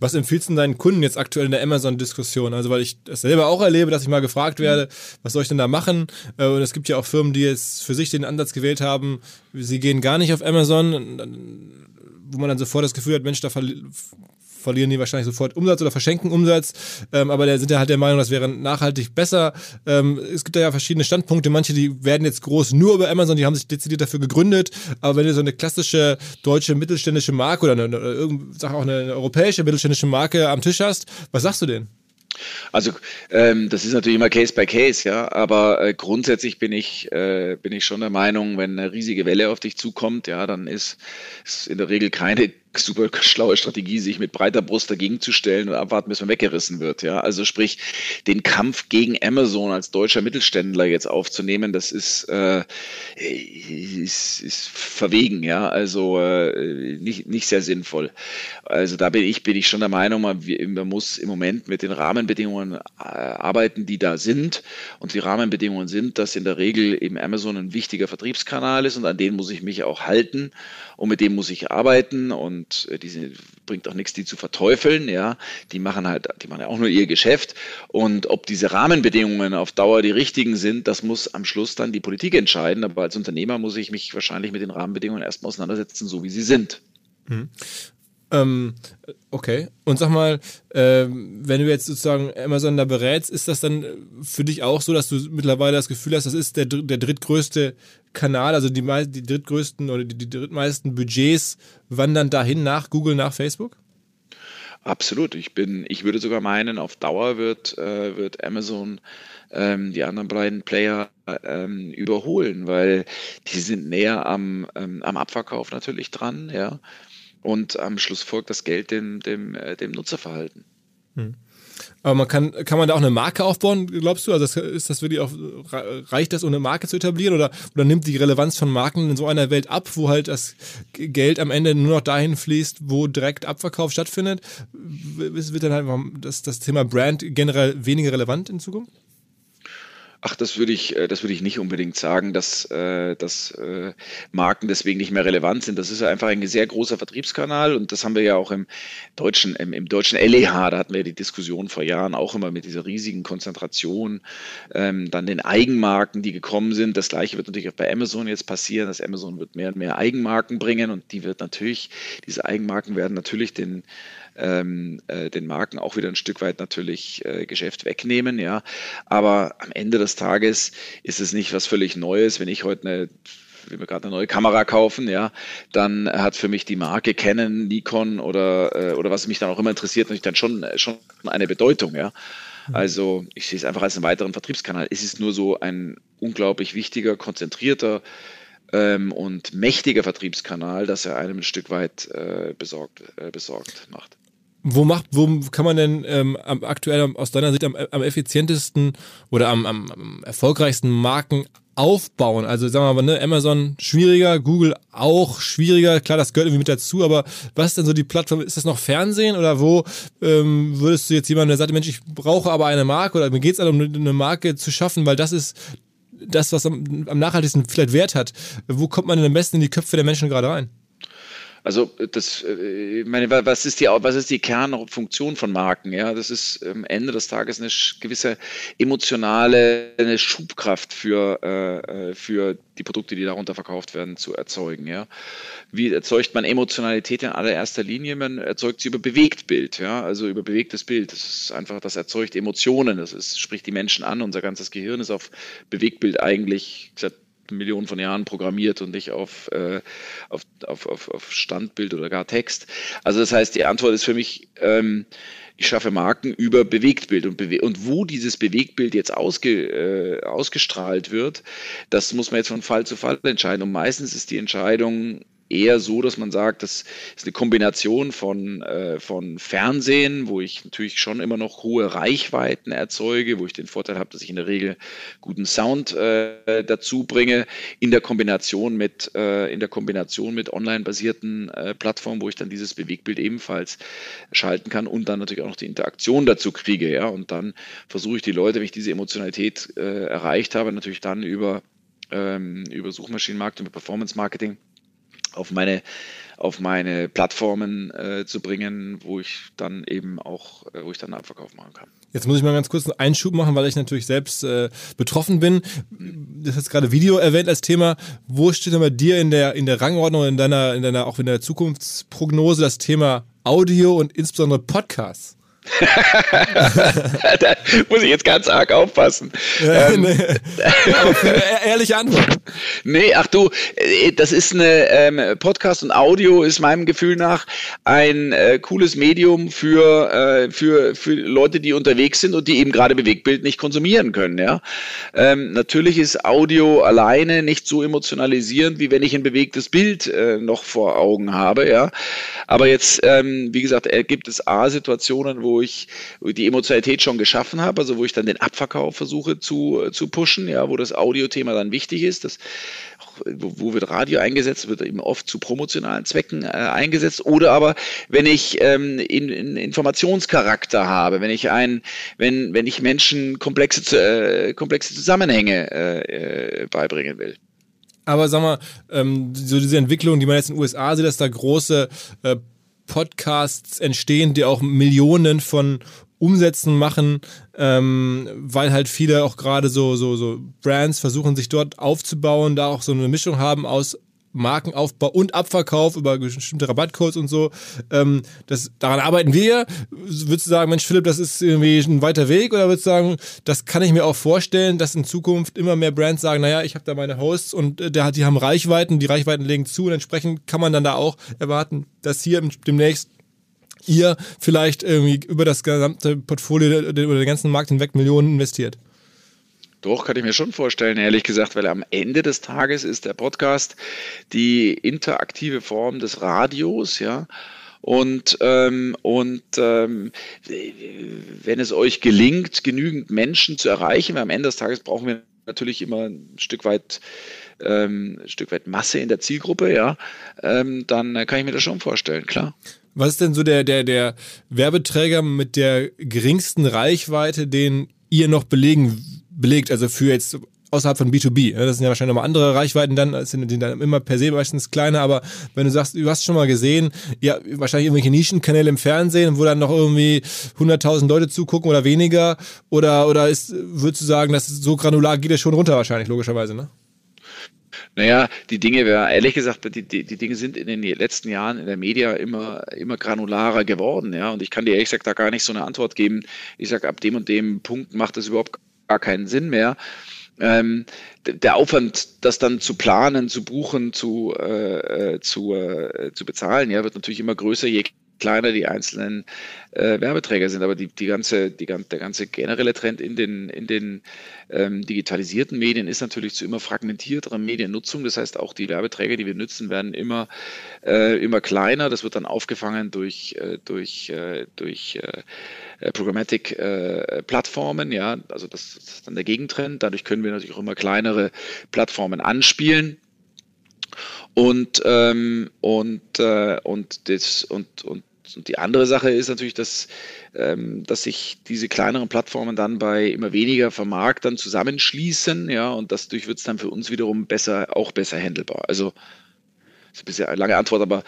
Was empfiehlst du deinen Kunden jetzt aktuell in der Amazon-Diskussion? Also, weil ich das selber auch erlebe, dass ich mal gefragt werde, was soll ich denn da machen? Äh, und es gibt ja auch Firmen, die jetzt für sich den Ansatz gewählt haben, sie gehen gar nicht auf Amazon, wo man dann sofort das Gefühl hat, Mensch, da verlieren die wahrscheinlich sofort Umsatz oder verschenken Umsatz. Ähm, aber der sind ja halt der Meinung, das wäre nachhaltig besser. Ähm, es gibt da ja verschiedene Standpunkte. Manche, die werden jetzt groß nur über Amazon, die haben sich dezidiert dafür gegründet. Aber wenn du so eine klassische deutsche mittelständische Marke oder, eine, oder sag auch eine, europäische mittelständische Marke am Tisch hast, was sagst du denen? Also ähm, das ist natürlich immer Case by Case, ja, aber äh, grundsätzlich bin ich, äh, bin ich schon der Meinung, wenn eine riesige Welle auf dich zukommt, ja, dann ist, ist in der Regel keine super schlaue Strategie, sich mit breiter Brust dagegen zu stellen und abwarten, bis man weggerissen wird. Ja, also sprich, den Kampf gegen Amazon als deutscher Mittelständler jetzt aufzunehmen, das ist, äh, ist, ist verwegen. Ja, also äh, nicht, nicht sehr sinnvoll. Also da bin ich, bin ich schon der Meinung, man, man muss im Moment mit den Rahmenbedingungen äh, arbeiten, die da sind. Und die Rahmenbedingungen sind, dass in der Regel eben Amazon ein wichtiger Vertriebskanal ist und an den muss ich mich auch halten und mit dem muss ich arbeiten und äh, die bringt auch nichts, die zu verteufeln, ja. Die machen halt, die machen ja auch nur ihr Geschäft und ob diese Rahmenbedingungen auf Dauer die richtigen sind, das muss am Schluss dann die Politik entscheiden, aber als Unternehmer muss ich mich wahrscheinlich mit den Rahmenbedingungen erstmal auseinandersetzen, so wie sie sind. Mhm. Ähm, okay. Und sag mal, äh, wenn du jetzt sozusagen Amazon da berätst, ist das dann für dich auch so, dass du mittlerweile das Gefühl hast, das ist der, der drittgrößte Kanal, also die, die drittgrößten oder die, die drittmeisten Budgets wandern dahin nach Google, nach Facebook? Absolut. Ich bin, ich würde sogar meinen, auf Dauer wird, äh, wird Amazon ähm, die anderen beiden Player ähm, überholen, weil die sind näher am, ähm, am Abverkauf natürlich dran, ja und am Schluss folgt das Geld dem, dem, äh, dem Nutzerverhalten. Hm. Aber man kann, kann man da auch eine Marke aufbauen, glaubst du? Also ist das wirklich auch, reicht das, um eine Marke zu etablieren oder, oder nimmt die Relevanz von Marken in so einer Welt ab, wo halt das Geld am Ende nur noch dahin fließt, wo direkt Abverkauf stattfindet? Wird dann halt das, das Thema Brand generell weniger relevant in Zukunft? Ach, das würde ich, äh, das würde ich nicht unbedingt sagen, dass, äh, dass äh, Marken deswegen nicht mehr relevant sind. Das ist einfach ein sehr großer Vertriebskanal und das haben wir ja auch im deutschen, im, im deutschen LEH, da hatten wir die Diskussion vor Jahren auch immer mit dieser riesigen Konzentration, ähm, dann den Eigenmarken, die gekommen sind. Das gleiche wird natürlich auch bei Amazon jetzt passieren. Das Amazon wird mehr und mehr Eigenmarken bringen und die wird natürlich, diese Eigenmarken werden natürlich den ähm, äh, den Marken auch wieder ein Stück weit natürlich äh, Geschäft wegnehmen, ja. Aber am Ende des Tages ist es nicht was völlig Neues, wenn ich heute eine will mir gerade eine neue Kamera kaufen, ja, dann hat für mich die Marke Canon, Nikon oder, äh, oder was mich dann auch immer interessiert, natürlich dann schon, schon eine Bedeutung, ja. Mhm. Also ich sehe es einfach als einen weiteren Vertriebskanal. Es ist nur so ein unglaublich wichtiger, konzentrierter ähm, und mächtiger Vertriebskanal, dass er einem ein Stück weit äh, besorgt, äh, besorgt macht. Wo macht, wo kann man denn ähm, aktuell aus deiner Sicht am, am effizientesten oder am, am, am, erfolgreichsten Marken aufbauen? Also sagen wir mal, ne, Amazon schwieriger, Google auch schwieriger, klar, das gehört irgendwie mit dazu, aber was ist denn so die Plattform? Ist das noch Fernsehen oder wo ähm, würdest du jetzt jemanden, der sagt, Mensch, ich brauche aber eine Marke oder mir geht es also um eine Marke zu schaffen, weil das ist das, was am, am nachhaltigsten vielleicht Wert hat. Wo kommt man denn am besten in die Köpfe der Menschen gerade rein? Also das, äh, meine, was ist die, was ist die Kernfunktion von Marken? Ja, das ist am Ende des Tages eine gewisse emotionale eine Schubkraft für, äh, für die Produkte, die darunter verkauft werden, zu erzeugen. Ja, wie erzeugt man Emotionalität in allererster Linie? Man erzeugt sie über Bewegtbild. Ja, also über bewegtes Bild. Das ist einfach, das erzeugt Emotionen. Das ist, spricht die Menschen an. Unser ganzes Gehirn ist auf Bewegtbild eigentlich gesagt, Millionen von Jahren programmiert und nicht auf, äh, auf, auf, auf, Standbild oder gar Text. Also das heißt, die Antwort ist für mich, ähm, ich schaffe Marken über Bewegtbild und, Bewe und wo dieses Bewegtbild jetzt ausge, äh, ausgestrahlt wird, das muss man jetzt von Fall zu Fall entscheiden. Und meistens ist die Entscheidung eher so, dass man sagt, das ist eine Kombination von, äh, von Fernsehen, wo ich natürlich schon immer noch hohe Reichweiten erzeuge, wo ich den Vorteil habe, dass ich in der Regel guten Sound äh, dazu bringe, in der Kombination mit, äh, in der Kombination mit online-basierten äh, Plattformen, wo ich dann dieses Bewegbild ebenfalls schalten kann und dann natürlich auch noch die Interaktion dazu kriege. Ja? Und dann versuche ich die Leute, wenn ich diese Emotionalität äh, erreicht habe, natürlich dann über, ähm, über Suchmaschinenmarketing, über Performance Marketing auf meine auf meine Plattformen äh, zu bringen, wo ich dann eben auch, äh, wo ich dann einen Abverkauf machen kann. Jetzt muss ich mal ganz kurz einen Einschub machen, weil ich natürlich selbst äh, betroffen bin. Das hast gerade Video erwähnt als Thema. Wo steht denn bei dir in der in der Rangordnung in deiner in deiner auch in der Zukunftsprognose das Thema Audio und insbesondere Podcasts? da muss ich jetzt ganz arg aufpassen. Ja, ähm, nee. ehrliche Antwort. Nee, ach du, äh, das ist eine ähm, Podcast und Audio ist meinem Gefühl nach ein äh, cooles Medium für, äh, für, für Leute, die unterwegs sind und die eben gerade Bewegtbild nicht konsumieren können. Ja? Ähm, natürlich ist Audio alleine nicht so emotionalisierend, wie wenn ich ein bewegtes Bild äh, noch vor Augen habe. Ja? Aber jetzt, ähm, wie gesagt, gibt es A-Situationen, wo ich die Emotionalität schon geschaffen habe, also wo ich dann den Abverkauf versuche zu, zu pushen, ja, wo das Audiothema dann wichtig ist. Das, wo, wo wird Radio eingesetzt? Wird eben oft zu promotionalen Zwecken äh, eingesetzt. Oder aber, wenn ich ähm, in, in Informationscharakter habe, wenn ich ein, wenn, wenn ich Menschen komplexe, äh, komplexe Zusammenhänge äh, äh, beibringen will. Aber sag mal, ähm, so diese Entwicklung, die man jetzt in den USA sieht, dass da große äh, Podcasts entstehen, die auch Millionen von Umsätzen machen, ähm, weil halt viele auch gerade so, so, so Brands versuchen, sich dort aufzubauen, da auch so eine Mischung haben aus Markenaufbau und Abverkauf über bestimmte Rabattcodes und so. Ähm, das, daran arbeiten wir. Würdest du sagen, Mensch, Philipp, das ist irgendwie ein weiter Weg? Oder würdest du sagen, das kann ich mir auch vorstellen, dass in Zukunft immer mehr Brands sagen, naja, ich habe da meine Hosts und äh, die haben Reichweiten, die Reichweiten legen zu und entsprechend kann man dann da auch erwarten, dass hier demnächst ihr vielleicht irgendwie über das gesamte Portfolio oder den ganzen Markt hinweg Millionen investiert. Doch, kann ich mir schon vorstellen, ehrlich gesagt, weil am Ende des Tages ist der Podcast die interaktive Form des Radios, ja. Und, ähm, und ähm, wenn es euch gelingt, genügend Menschen zu erreichen, weil am Ende des Tages brauchen wir natürlich immer ein Stück weit ähm, ein Stück weit Masse in der Zielgruppe, ja, ähm, dann kann ich mir das schon vorstellen, klar. Was ist denn so der, der, der Werbeträger mit der geringsten Reichweite, den ihr noch belegen belegt, also für jetzt außerhalb von B2B. Das sind ja wahrscheinlich nochmal andere Reichweiten dann, sind, sind dann immer per se meistens kleiner, aber wenn du sagst, du hast schon mal gesehen, ja, wahrscheinlich irgendwelche Nischenkanäle im Fernsehen, wo dann noch irgendwie 100.000 Leute zugucken oder weniger, oder, oder ist, würdest du sagen, das ist so granular geht es schon runter wahrscheinlich, logischerweise, ne? Naja, die Dinge, ehrlich gesagt, die, die, die, Dinge sind in den letzten Jahren in der Media immer, immer granularer geworden, ja. Und ich kann dir ehrlich gesagt da gar nicht so eine Antwort geben. Ich sage, ab dem und dem Punkt macht das überhaupt gar keinen Sinn mehr. Ähm, der Aufwand, das dann zu planen, zu buchen, zu, äh, äh, zu, äh, zu bezahlen, ja, wird natürlich immer größer, je kleiner die einzelnen äh, Werbeträger sind. Aber die, die ganze, die, der ganze generelle Trend in den, in den ähm, digitalisierten Medien ist natürlich zu immer fragmentierterer Mediennutzung. Das heißt, auch die Werbeträger, die wir nutzen, werden immer, äh, immer kleiner. Das wird dann aufgefangen durch, äh, durch, äh, durch äh, äh, Programmatic-Plattformen. ja, also das, das ist dann der Gegentrend. Dadurch können wir natürlich auch immer kleinere Plattformen anspielen. Und, ähm, und, äh, und, das, und, und, und die andere Sache ist natürlich, dass, ähm, dass sich diese kleineren Plattformen dann bei immer weniger Vermarktern zusammenschließen, ja, und dadurch wird es dann für uns wiederum besser, auch besser handelbar. Also, das ist ein bisschen eine lange Antwort, aber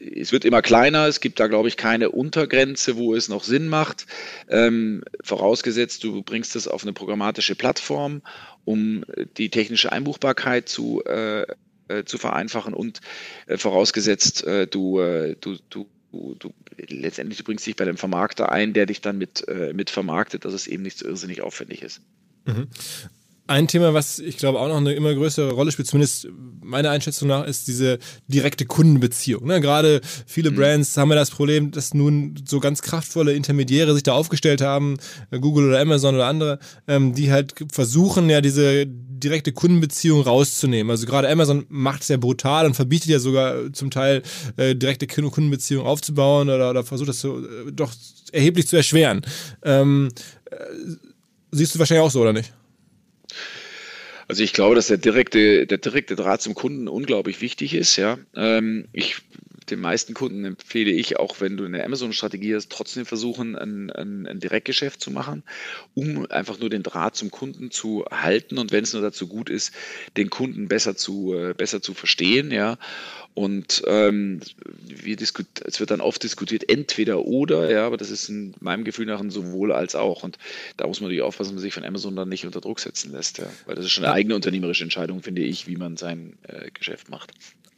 es wird immer kleiner, es gibt da, glaube ich, keine Untergrenze, wo es noch Sinn macht. Ähm, vorausgesetzt, du bringst es auf eine programmatische Plattform, um die technische Einbuchbarkeit zu, äh, äh, zu vereinfachen und äh, vorausgesetzt, äh, du, äh, du, du Du, du, letztendlich du bringst dich bei dem Vermarkter ein, der dich dann mit, äh, mit vermarktet, dass es eben nicht so irrsinnig aufwendig ist. Mhm. Ein Thema, was ich glaube auch noch eine immer größere Rolle spielt, zumindest meiner Einschätzung nach, ist diese direkte Kundenbeziehung. Ne? Gerade viele mhm. Brands haben ja das Problem, dass nun so ganz kraftvolle Intermediäre sich da aufgestellt haben, äh, Google oder Amazon oder andere, ähm, die halt versuchen ja diese direkte Kundenbeziehung rauszunehmen. Also gerade Amazon macht es ja brutal und verbietet ja sogar zum Teil äh, direkte Kundenbeziehung aufzubauen oder, oder versucht das so, äh, doch erheblich zu erschweren. Ähm, äh, siehst du wahrscheinlich auch so, oder nicht? Also ich glaube, dass der direkte, der direkte Draht zum Kunden unglaublich wichtig ist. Ja, ähm, ich den meisten Kunden empfehle ich, auch wenn du eine Amazon-Strategie hast, trotzdem versuchen, ein, ein, ein, Direktgeschäft zu machen, um einfach nur den Draht zum Kunden zu halten und wenn es nur dazu gut ist, den Kunden besser zu, äh, besser zu verstehen, ja. Und ähm, wir es wird dann oft diskutiert, entweder oder, ja, aber das ist in meinem Gefühl nach ein sowohl als auch. Und da muss man natürlich aufpassen, dass man sich von Amazon dann nicht unter Druck setzen lässt, ja. Weil das ist schon eine eigene unternehmerische Entscheidung, finde ich, wie man sein äh, Geschäft macht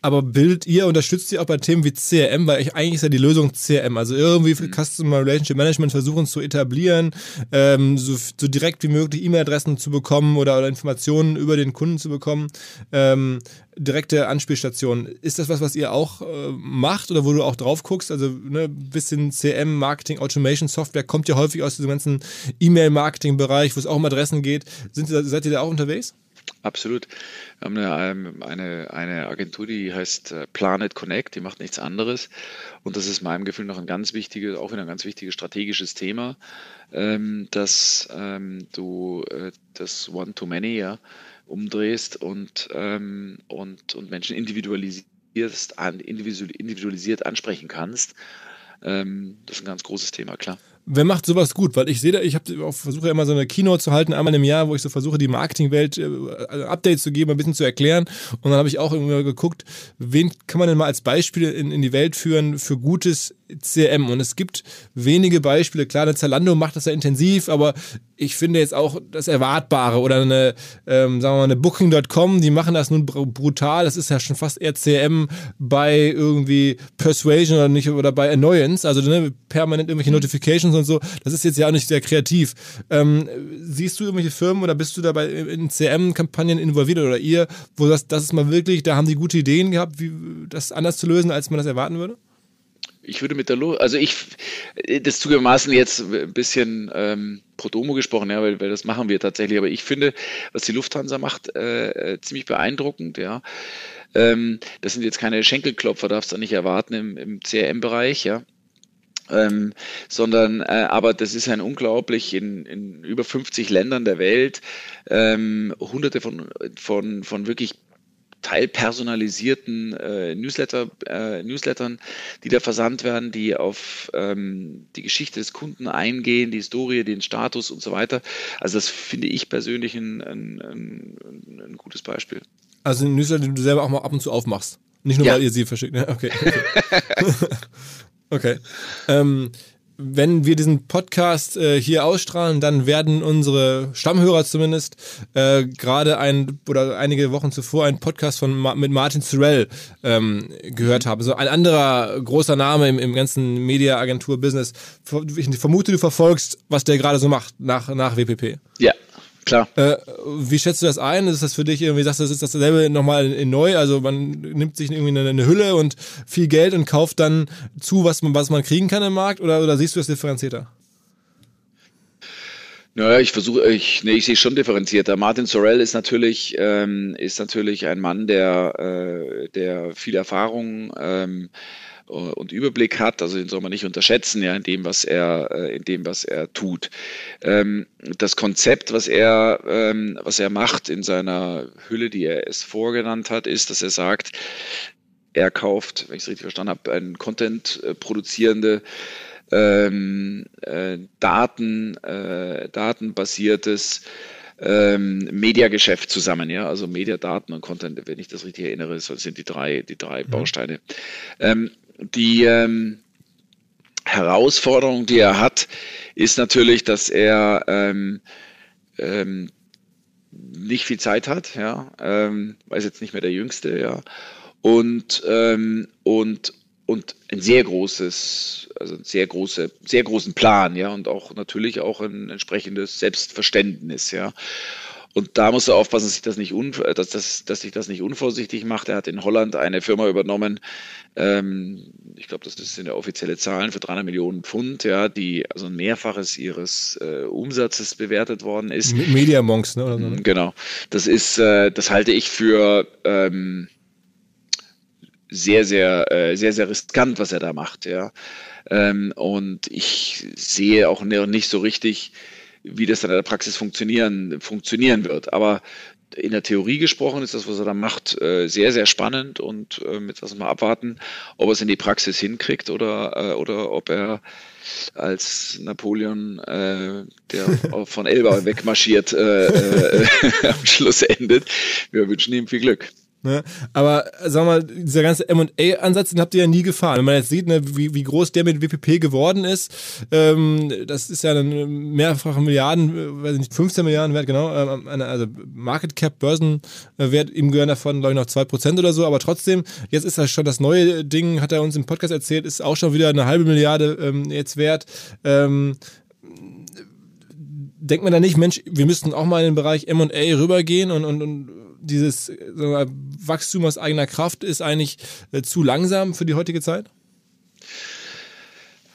aber bildet ihr, unterstützt ihr auch bei Themen wie CRM, weil eigentlich ist ja die Lösung CRM, also irgendwie für mhm. Customer Relationship Management versuchen zu etablieren, ähm, so, so, direkt wie möglich E-Mail-Adressen zu bekommen oder, oder, Informationen über den Kunden zu bekommen. Ähm, direkte Anspielstationen. Ist das was, was ihr auch äh, macht oder wo du auch drauf guckst? Also ne, bisschen CM, Marketing, Automation, Software kommt ja häufig aus diesem ganzen E-Mail-Marketing-Bereich, wo es auch um Adressen geht. Sind, seid ihr da auch unterwegs? Absolut. Wir haben eine, ähm, eine, eine Agentur, die heißt äh, Planet Connect, die macht nichts anderes. Und das ist meinem Gefühl noch ein ganz wichtiges, auch wieder ein ganz wichtiges strategisches Thema, ähm, dass ähm, du äh, das One-to-Many ja, umdrehst und, und, und Menschen individualisierst, individualisiert ansprechen kannst. das ist ein ganz großes Thema, klar. Wer macht sowas gut? Weil ich sehe da, ich versuche ja immer so eine Keynote zu halten, einmal im Jahr, wo ich so versuche, die Marketingwelt äh, Updates zu geben, ein bisschen zu erklären. Und dann habe ich auch irgendwie geguckt, wen kann man denn mal als Beispiel in, in die Welt führen für gutes CRM. Und es gibt wenige Beispiele. Klar, eine Zalando macht das ja intensiv, aber ich finde jetzt auch das Erwartbare oder eine, ähm, sagen wir mal, eine Booking.com, die machen das nun brutal. Das ist ja schon fast eher CRM bei irgendwie Persuasion oder nicht oder bei Annoyance, also ne, permanent irgendwelche mhm. Notifications und so. Das ist jetzt ja auch nicht sehr kreativ. Ähm, siehst du irgendwelche Firmen oder bist du dabei in CRM-Kampagnen involviert oder ihr, wo das, das ist mal wirklich, da haben die gute Ideen gehabt, wie das anders zu lösen, als man das erwarten würde? ich würde mit der Luft, also ich, das zugegebenermaßen jetzt ein bisschen ähm, pro domo gesprochen, ja, weil, weil das machen wir tatsächlich, aber ich finde, was die Lufthansa macht, äh, äh ziemlich beeindruckend, ja. Ähm, das sind jetzt keine Schenkelklopfer, darfst du nicht erwarten im, im CRM-Bereich, ja. Ähm, sondern äh, aber das ist ein unglaublich in, in über 50 Ländern der Welt ähm, hunderte von, von, von wirklich teilpersonalisierten äh, Newsletter, äh, Newslettern, die da versandt werden, die auf ähm, die Geschichte des Kunden eingehen, die Historie, den Status und so weiter. Also das finde ich persönlich ein, ein, ein, ein gutes Beispiel. Also ein Newsletter, den du selber auch mal ab und zu aufmachst. Nicht nur, ja. weil ihr sie verschickt. Ne? Okay. Okay. okay. Ähm, wenn wir diesen Podcast äh, hier ausstrahlen, dann werden unsere Stammhörer zumindest äh, gerade ein oder einige Wochen zuvor einen Podcast von Ma mit Martin Sorrell ähm, gehört haben. So ein anderer großer Name im, im ganzen Media-Agentur-Business. Ich vermute, du verfolgst, was der gerade so macht nach, nach WPP. Ja, Klar. Äh, wie schätzt du das ein? Ist das für dich irgendwie, sagst du, das ist dasselbe nochmal in neu? Also man nimmt sich irgendwie eine, eine, Hülle und viel Geld und kauft dann zu, was man, was man kriegen kann im Markt oder, oder siehst du das differenzierter? Naja, ich versuche, ich, nee, ich sehe schon differenzierter. Martin Sorrell ist natürlich, ähm, ist natürlich ein Mann, der, äh, der viel Erfahrung ähm, äh, und Überblick hat. Also den soll man nicht unterschätzen, ja, in dem, was er, äh, in dem, was er tut. Ähm, das Konzept, was er, ähm, was er macht in seiner Hülle, die er es vorgenannt hat, ist, dass er sagt, er kauft, wenn ich es richtig verstanden habe, ein Content äh, produzierende ähm, äh, Daten, äh, datenbasiertes ähm, Mediageschäft zusammen, ja, also Mediadaten und Content, wenn ich das richtig erinnere, sind die drei, die drei mhm. Bausteine. Ähm, die ähm, Herausforderung, die er hat, ist natürlich, dass er ähm, ähm, nicht viel Zeit hat, ja, ähm, weil jetzt nicht mehr der Jüngste, ja, und, ähm, und, und ein sehr großes, also ein sehr große, sehr großen Plan, ja, und auch natürlich auch ein entsprechendes Selbstverständnis, ja. Und da muss er aufpassen, dass sich das nicht, un, dass, dass, dass sich das nicht unvorsichtig macht. Er hat in Holland eine Firma übernommen, ähm, ich glaube, das sind ja offizielle Zahlen für 300 Millionen Pfund, ja, die also ein Mehrfaches ihres äh, Umsatzes bewertet worden ist. Media Monks, ne? Oder ne? Genau. Das ist, äh, das halte ich für ähm, sehr, sehr, äh, sehr, sehr riskant, was er da macht, ja. Ähm, und ich sehe auch nicht so richtig, wie das dann in der Praxis funktionieren, funktionieren wird. Aber in der Theorie gesprochen ist das, was er da macht, äh, sehr, sehr spannend und äh, jetzt lassen wir mal abwarten, ob er es in die Praxis hinkriegt oder, äh, oder ob er als Napoleon, der von Elba wegmarschiert, am Schluss endet. Wir wünschen ihm viel Glück. Ne? Aber sag mal, dieser ganze MA-Ansatz, den habt ihr ja nie gefahren. Wenn man jetzt sieht, ne, wie, wie groß der mit WPP geworden ist, ähm, das ist ja dann mehrfache Milliarden, äh, weiß nicht, 15 Milliarden wert, genau. Ähm, also Market Cap, Börsenwert, ihm gehören davon, glaube ich, noch 2% oder so. Aber trotzdem, jetzt ist das schon das neue Ding, hat er uns im Podcast erzählt, ist auch schon wieder eine halbe Milliarde ähm, jetzt wert. Ähm, denkt man da nicht, Mensch, wir müssten auch mal in den Bereich MA rübergehen und, und, und dieses wir, Wachstum aus eigener Kraft ist eigentlich äh, zu langsam für die heutige Zeit?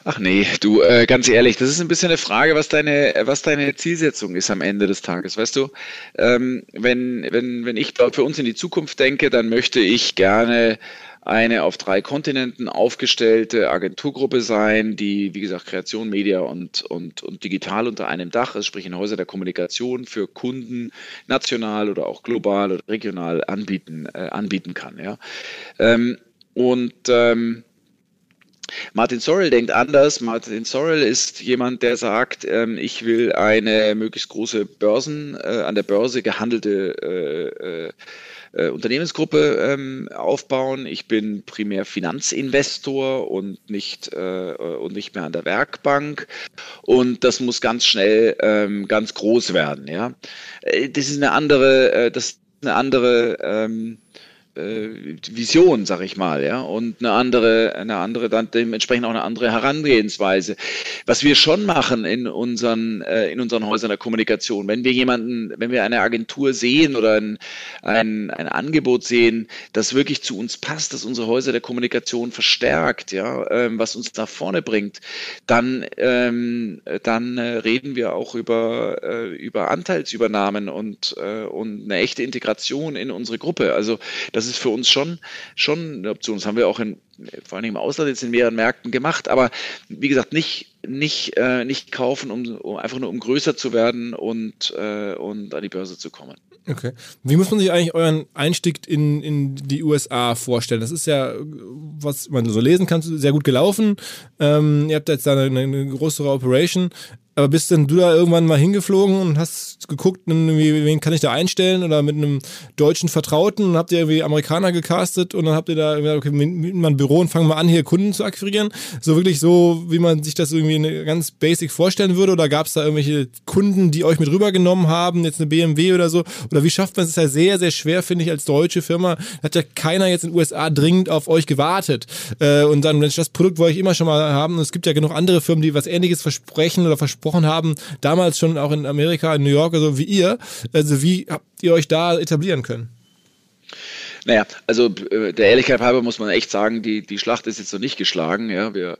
Ach nee, du, äh, ganz ehrlich, das ist ein bisschen eine Frage, was deine, was deine Zielsetzung ist am Ende des Tages. Weißt du, ähm, wenn, wenn, wenn ich für uns in die Zukunft denke, dann möchte ich gerne eine auf drei Kontinenten aufgestellte Agenturgruppe sein, die, wie gesagt, Kreation, Media und, und, und digital unter einem Dach ist, sprich in Häuser der Kommunikation für Kunden national oder auch global oder regional anbieten, äh, anbieten kann. Ja. Ähm, und ähm, Martin Sorrell denkt anders. Martin Sorrell ist jemand, der sagt, ähm, ich will eine möglichst große Börsen, äh, an der Börse gehandelte äh, äh, äh, Unternehmensgruppe ähm, aufbauen. Ich bin primär Finanzinvestor und nicht, äh, und nicht mehr an der Werkbank. Und das muss ganz schnell ähm, ganz groß werden. Ja? Äh, das ist eine andere, äh, das ist eine andere ähm, äh, Vision, sag ich mal, ja, und eine andere, eine andere, dann dementsprechend auch eine andere Herangehensweise. Was wir schon machen in unseren, äh, in unseren Häusern der Kommunikation, wenn wir jemanden, wenn wir eine Agentur sehen oder ein, ein, ein Angebot sehen, das wirklich zu uns passt, das unsere Häuser der Kommunikation verstärkt, ja, ähm, was uns nach vorne bringt, dann, ähm, dann äh, reden wir auch über, über Anteilsübernahmen und, und eine echte Integration in unsere Gruppe. Also das ist für uns schon, schon eine Option. Das haben wir auch in, vor allem im Ausland jetzt in mehreren Märkten gemacht. Aber wie gesagt, nicht, nicht, äh, nicht kaufen, um, um, einfach nur um größer zu werden und, äh, und an die Börse zu kommen. Okay. Wie muss man sich eigentlich euren Einstieg in, in die USA vorstellen? Das ist ja, was man so lesen kann, sehr gut gelaufen. Ähm, ihr habt jetzt da eine, eine größere Operation. Aber bist denn du da irgendwann mal hingeflogen und hast geguckt, wen kann ich da einstellen oder mit einem deutschen Vertrauten und habt ihr irgendwie Amerikaner gecastet und dann habt ihr da gesagt, okay, mieten wir ein Büro und fangen mal an, hier Kunden zu akquirieren? So wirklich so, wie man sich das irgendwie ganz basic vorstellen würde oder gab es da irgendwelche Kunden, die euch mit rübergenommen haben, jetzt eine BMW oder so? Oder wie schafft man es? Ist ja sehr, sehr schwer, finde ich, als deutsche Firma. Hat ja keiner jetzt in den USA dringend auf euch gewartet. Äh, und dann, wenn ich das Produkt wollte ich immer schon mal haben, und es gibt ja genug andere Firmen, die was ähnliches versprechen oder versprechen gesprochen haben, damals schon auch in Amerika, in New York, also wie ihr. Also wie habt ihr euch da etablieren können? Naja, also äh, der Ehrlichkeit halber muss man echt sagen, die, die Schlacht ist jetzt noch nicht geschlagen. Ja, wir,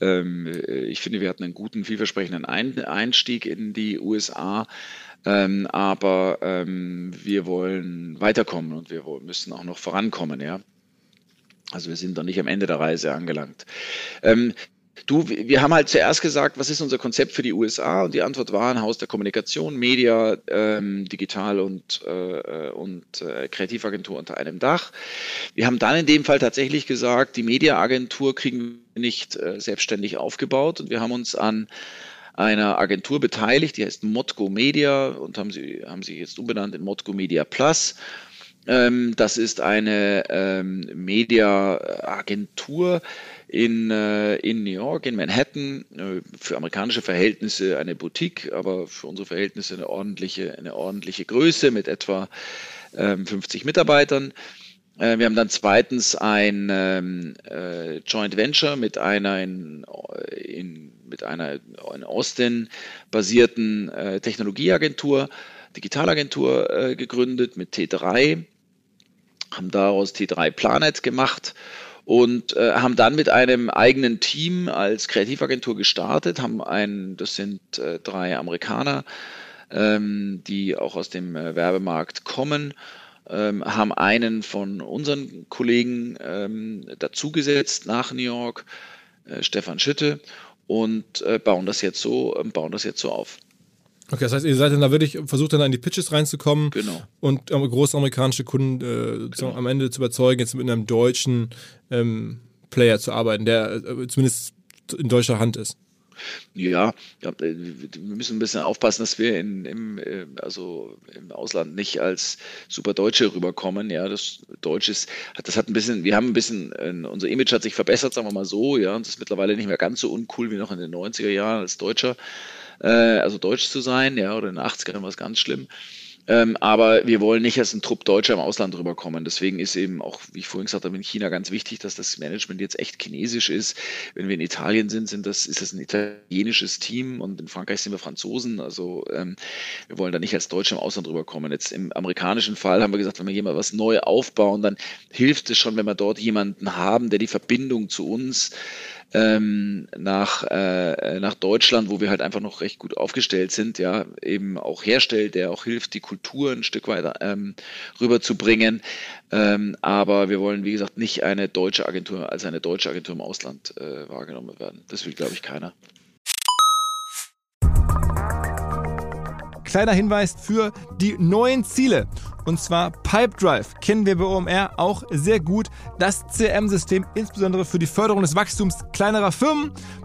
ähm, ich finde, wir hatten einen guten, vielversprechenden Ein Einstieg in die USA. Ähm, aber ähm, wir wollen weiterkommen und wir müssen auch noch vorankommen, ja. Also wir sind noch nicht am Ende der Reise angelangt. Ähm, Du, wir haben halt zuerst gesagt, was ist unser Konzept für die USA? Und die Antwort war ein Haus der Kommunikation, Media, ähm, Digital und, äh, und äh, Kreativagentur unter einem Dach. Wir haben dann in dem Fall tatsächlich gesagt, die Mediaagentur kriegen wir nicht äh, selbstständig aufgebaut und wir haben uns an einer Agentur beteiligt, die heißt Modco Media und haben sie haben sich jetzt umbenannt in Modco Media Plus. Ähm, das ist eine ähm, Media-Agentur in, äh, in New York, in Manhattan, äh, für amerikanische Verhältnisse eine Boutique, aber für unsere Verhältnisse eine ordentliche, eine ordentliche Größe mit etwa ähm, 50 Mitarbeitern. Äh, wir haben dann zweitens ein ähm, äh, Joint Venture mit einer in, in, mit einer in Austin basierten Technologieagentur, Digitalagentur äh, gegründet mit T3 haben daraus T3 Planet gemacht und äh, haben dann mit einem eigenen Team als Kreativagentur gestartet, haben ein, das sind äh, drei Amerikaner, ähm, die auch aus dem äh, Werbemarkt kommen, ähm, haben einen von unseren Kollegen ähm, dazugesetzt nach New York, äh, Stefan Schütte, und äh, bauen das jetzt so, bauen das jetzt so auf. Okay, das heißt, ihr seid dann da wirklich versucht dann in die Pitches reinzukommen genau. und ähm, große amerikanische Kunden äh, genau. am Ende zu überzeugen, jetzt mit einem deutschen ähm, Player zu arbeiten, der äh, zumindest in deutscher Hand ist. Ja, ja, äh, wir müssen ein bisschen aufpassen, dass wir in, im, äh, also im Ausland nicht als super Deutsche rüberkommen. Ja, das Deutsch ist, das hat ein bisschen, wir haben ein bisschen, unser Image hat sich verbessert, sagen wir mal so, ja, und es ist mittlerweile nicht mehr ganz so uncool wie noch in den 90er Jahren als Deutscher äh, also deutsch zu sein, ja, oder in den 80ern war es ganz schlimm. Ähm, aber wir wollen nicht als ein Trupp Deutscher im Ausland rüberkommen. Deswegen ist eben auch, wie ich vorhin gesagt habe, in China ganz wichtig, dass das Management jetzt echt chinesisch ist. Wenn wir in Italien sind, sind das, ist das ein italienisches Team und in Frankreich sind wir Franzosen. Also ähm, wir wollen da nicht als Deutsche im Ausland rüberkommen. Jetzt im amerikanischen Fall haben wir gesagt, wenn wir jemand was neu aufbauen, dann hilft es schon, wenn wir dort jemanden haben, der die Verbindung zu uns ähm, nach, äh, nach Deutschland, wo wir halt einfach noch recht gut aufgestellt sind, ja, eben auch herstellt, der auch hilft, die Kultur ein Stück weiter ähm, rüberzubringen. Ähm, aber wir wollen, wie gesagt, nicht eine deutsche Agentur als eine deutsche Agentur im Ausland äh, wahrgenommen werden. Das will, glaube ich, keiner. Kleiner Hinweis für die neuen Ziele. Und zwar Pipedrive kennen wir bei OMR auch sehr gut. Das CRM-System insbesondere für die Förderung des Wachstums kleinerer Firmen.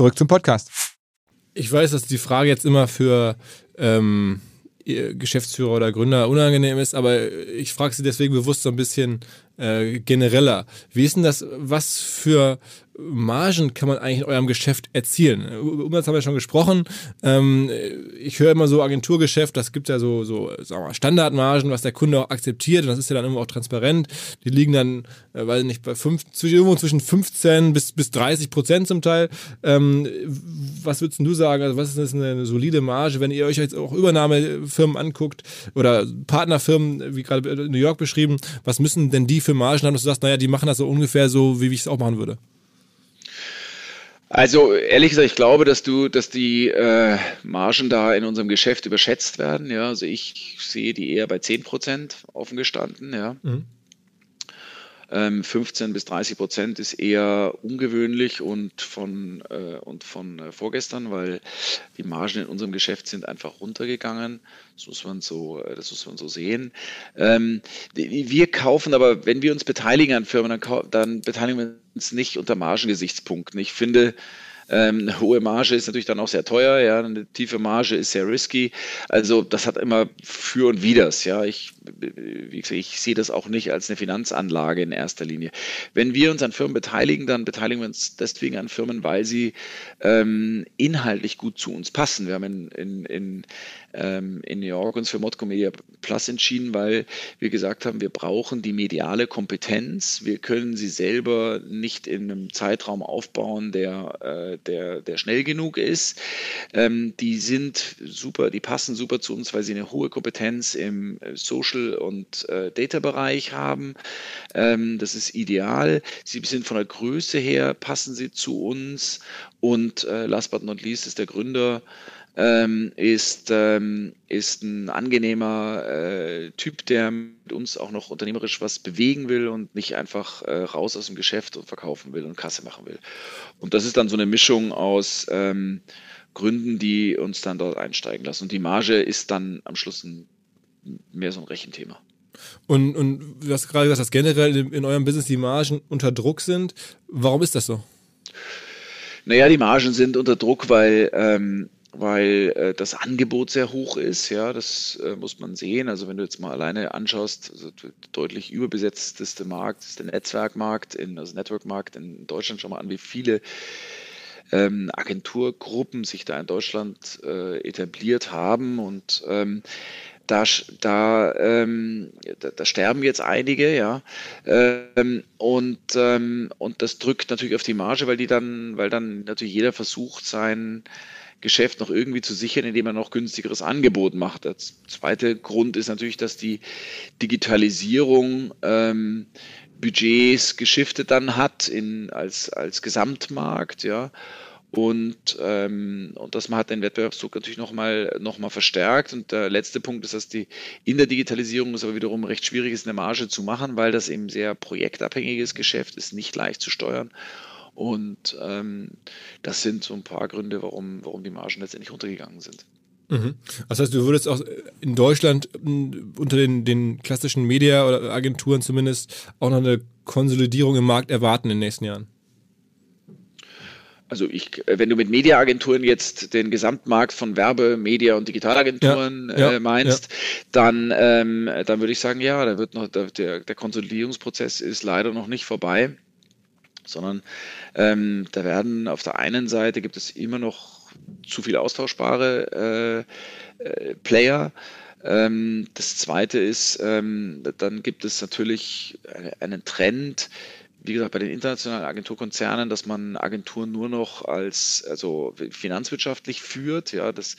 Zurück zum Podcast. Ich weiß, dass die Frage jetzt immer für ähm, Geschäftsführer oder Gründer unangenehm ist, aber ich frage Sie deswegen bewusst so ein bisschen äh, genereller. Wie ist denn das, was für Margen kann man eigentlich in eurem Geschäft erzielen? Umsatz haben wir schon gesprochen. Ähm, ich höre immer so Agenturgeschäft, das gibt ja so, so sagen wir, Standardmargen, was der Kunde auch akzeptiert und das ist ja dann immer auch transparent. Die liegen dann, äh, weiß nicht, bei fünf, irgendwo zwischen 15 bis, bis 30 Prozent zum Teil. Ähm, was würdest du sagen? Also was ist eine solide Marge, wenn ihr euch jetzt auch Übernahmefirmen anguckt oder Partnerfirmen, wie gerade New York beschrieben, was müssen denn die für Margen haben, dass du sagst, naja, die machen das so ungefähr so, wie ich es auch machen würde? Also ehrlich gesagt, ich glaube, dass du, dass die äh, Margen da in unserem Geschäft überschätzt werden. Ja, also ich sehe die eher bei 10 Prozent offen gestanden. Ja. Mhm. 15 ähm, bis 30 Prozent ist eher ungewöhnlich und von, äh, und von äh, vorgestern, weil die Margen in unserem Geschäft sind einfach runtergegangen. Das muss man so, äh, das muss man so sehen. Ähm, wir kaufen aber, wenn wir uns beteiligen an Firmen, dann, dann beteiligen wir uns nicht unter Margengesichtspunkten. Ich finde, ähm, hohe Marge ist natürlich dann auch sehr teuer, ja, eine tiefe Marge ist sehr risky. Also das hat immer für und widers, ja. Ich, ich sehe das auch nicht als eine Finanzanlage in erster Linie. Wenn wir uns an Firmen beteiligen, dann beteiligen wir uns deswegen an Firmen, weil sie ähm, inhaltlich gut zu uns passen. Wir haben in, in, in ähm, in New York uns für Modco Media Plus entschieden, weil wir gesagt haben, wir brauchen die mediale Kompetenz. Wir können sie selber nicht in einem Zeitraum aufbauen, der, äh, der, der schnell genug ist. Ähm, die sind super, die passen super zu uns, weil sie eine hohe Kompetenz im Social- und äh, Data-Bereich haben. Ähm, das ist ideal. Sie sind von der Größe her, passen sie zu uns. Und äh, last but not least ist der Gründer ähm, ist, ähm, ist ein angenehmer äh, Typ, der mit uns auch noch unternehmerisch was bewegen will und nicht einfach äh, raus aus dem Geschäft und verkaufen will und Kasse machen will. Und das ist dann so eine Mischung aus ähm, Gründen, die uns dann dort einsteigen lassen. Und die Marge ist dann am Schluss ein, mehr so ein Rechenthema. Und, und du hast gerade gesagt, dass generell in, eurem Business die Margen unter Druck sind. Warum ist das so? Naja, die Margen sind unter Druck, weil ähm, weil äh, das Angebot sehr hoch ist. Ja, das äh, muss man sehen. Also wenn du jetzt mal alleine anschaust, also deutlich überbesetzteste Markt ist der Netzwerkmarkt, in, also Networkmarkt in Deutschland. Schau mal an, wie viele ähm, Agenturgruppen sich da in Deutschland äh, etabliert haben und ähm, da, da, ähm, da, da, sterben jetzt einige, ja. Ähm, und, ähm, und das drückt natürlich auf die Marge, weil die dann, weil dann natürlich jeder versucht, sein Geschäft noch irgendwie zu sichern, indem er noch günstigeres Angebot macht. Der zweite Grund ist natürlich, dass die Digitalisierung ähm, Budgets geschiftet dann hat in, als, als Gesamtmarkt, ja. Und, ähm, und das hat den Wettbewerbsdruck natürlich nochmal noch mal verstärkt. Und der letzte Punkt ist, dass die in der Digitalisierung es aber wiederum recht schwierig ist, eine Marge zu machen, weil das eben sehr projektabhängiges Geschäft ist, nicht leicht zu steuern. Und ähm, das sind so ein paar Gründe, warum, warum die Margen letztendlich runtergegangen sind. Mhm. Das heißt, du würdest auch in Deutschland unter den, den klassischen Media- oder Agenturen zumindest auch noch eine Konsolidierung im Markt erwarten in den nächsten Jahren? Also ich, wenn du mit Mediaagenturen jetzt den Gesamtmarkt von Werbe-, Media- und Digitalagenturen ja, ja, äh, meinst, ja. dann, ähm, dann würde ich sagen, ja, da wird noch der, der Konsolidierungsprozess ist leider noch nicht vorbei sondern ähm, da werden auf der einen Seite gibt es immer noch zu viele austauschbare äh, äh, Player. Ähm, das zweite ist, ähm, dann gibt es natürlich einen Trend, wie gesagt, bei den internationalen Agenturkonzernen, dass man Agenturen nur noch als also finanzwirtschaftlich führt. Ja, das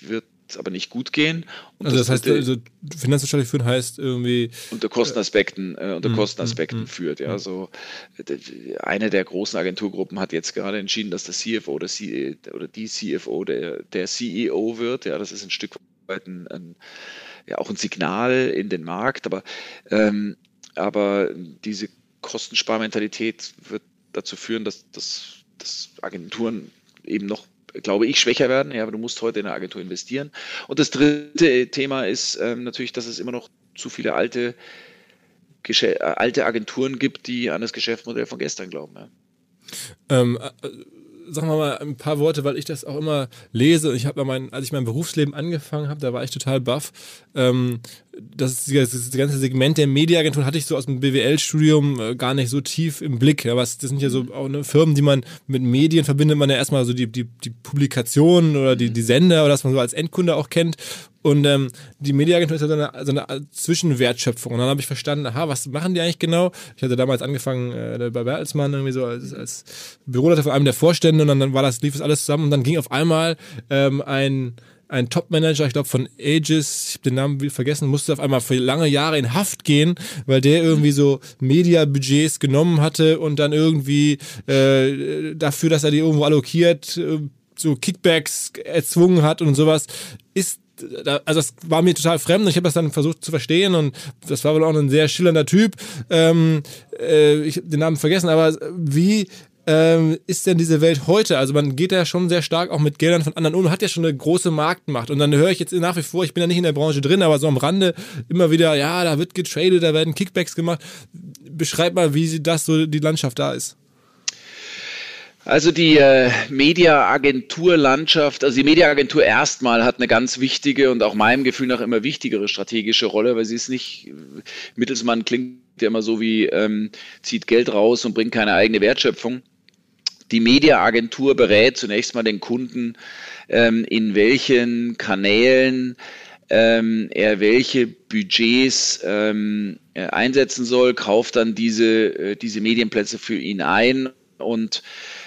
wird aber nicht gut gehen. Also das, das heißt, also finanzwirtschaftlich führen heißt irgendwie unter Kostenaspekten, äh, unter mm, Kostenaspekten mm, führt. Ja, so eine der großen Agenturgruppen hat jetzt gerade entschieden, dass der CFO oder, C, oder die CFO der, der CEO wird. Ja, das ist ein Stück weit ein, ein ja auch ein Signal in den Markt, aber ähm, aber diese Kostensparmentalität wird dazu führen, dass, dass, dass Agenturen eben noch glaube ich, schwächer werden. Ja, aber du musst heute in eine Agentur investieren. Und das dritte Thema ist ähm, natürlich, dass es immer noch zu viele alte, Gesche äh, alte Agenturen gibt, die an das Geschäftsmodell von gestern glauben. Ja. Ähm, äh, sagen wir mal ein paar Worte, weil ich das auch immer lese. Ich habe mein, als ich mein Berufsleben angefangen habe, da war ich total baff. Ähm, das, das, ganze Segment der Mediaagenturen hatte ich so aus dem BWL-Studium äh, gar nicht so tief im Blick. Aber das sind ja so auch ne, Firmen, die man mit Medien verbindet, man ja erstmal so die, die, die Publikationen oder die, die Sender oder dass man so als Endkunde auch kennt. Und ähm, die Mediaagentur ist ja so eine, so eine Zwischenwertschöpfung. Und dann habe ich verstanden, aha, was machen die eigentlich genau? Ich hatte damals angefangen äh, bei Bertelsmann irgendwie so als, als Büroleiter von einem der Vorstände und dann, dann war das, lief das alles zusammen und dann ging auf einmal ähm, ein ein Top-Manager, ich glaube von Aegis, ich habe den Namen vergessen, musste auf einmal für lange Jahre in Haft gehen, weil der irgendwie so Media-Budgets genommen hatte und dann irgendwie äh, dafür, dass er die irgendwo allokiert, äh, so Kickbacks erzwungen hat und sowas, ist also das war mir total fremd. Ich habe das dann versucht zu verstehen und das war wohl auch ein sehr schillernder Typ. Ähm, äh, ich habe den Namen vergessen, aber wie ähm, ist denn diese Welt heute? Also man geht ja schon sehr stark auch mit Geldern von anderen um, hat ja schon eine große Marktmacht. Und dann höre ich jetzt nach wie vor, ich bin ja nicht in der Branche drin, aber so am Rande immer wieder, ja, da wird getradet, da werden Kickbacks gemacht. Beschreib mal, wie das so die Landschaft da ist. Also die äh, Mediaagenturlandschaft, also die Mediaagentur erstmal hat eine ganz wichtige und auch meinem Gefühl nach immer wichtigere strategische Rolle, weil sie ist nicht, Mittelsmann klingt ja immer so wie, ähm, zieht Geld raus und bringt keine eigene Wertschöpfung. Die Mediaagentur berät zunächst mal den Kunden, ähm, in welchen Kanälen ähm, er welche Budgets ähm, einsetzen soll, kauft dann diese, äh, diese Medienplätze für ihn ein und,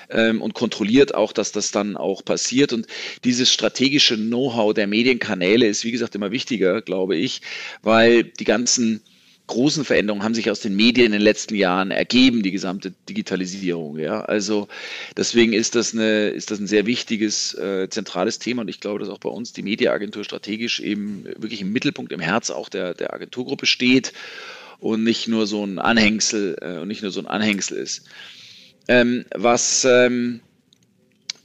ähm, und kontrolliert auch, dass das dann auch passiert. Und dieses strategische Know-how der Medienkanäle ist, wie gesagt, immer wichtiger, glaube ich, weil die ganzen großen Veränderungen haben sich aus den Medien in den letzten Jahren ergeben, die gesamte Digitalisierung. Ja, also deswegen ist das, eine, ist das ein sehr wichtiges, äh, zentrales Thema und ich glaube, dass auch bei uns die Mediaagentur strategisch eben wirklich im Mittelpunkt, im Herz auch der, der Agenturgruppe steht und nicht nur so ein Anhängsel äh, und nicht nur so ein Anhängsel ist. Ähm, was ähm,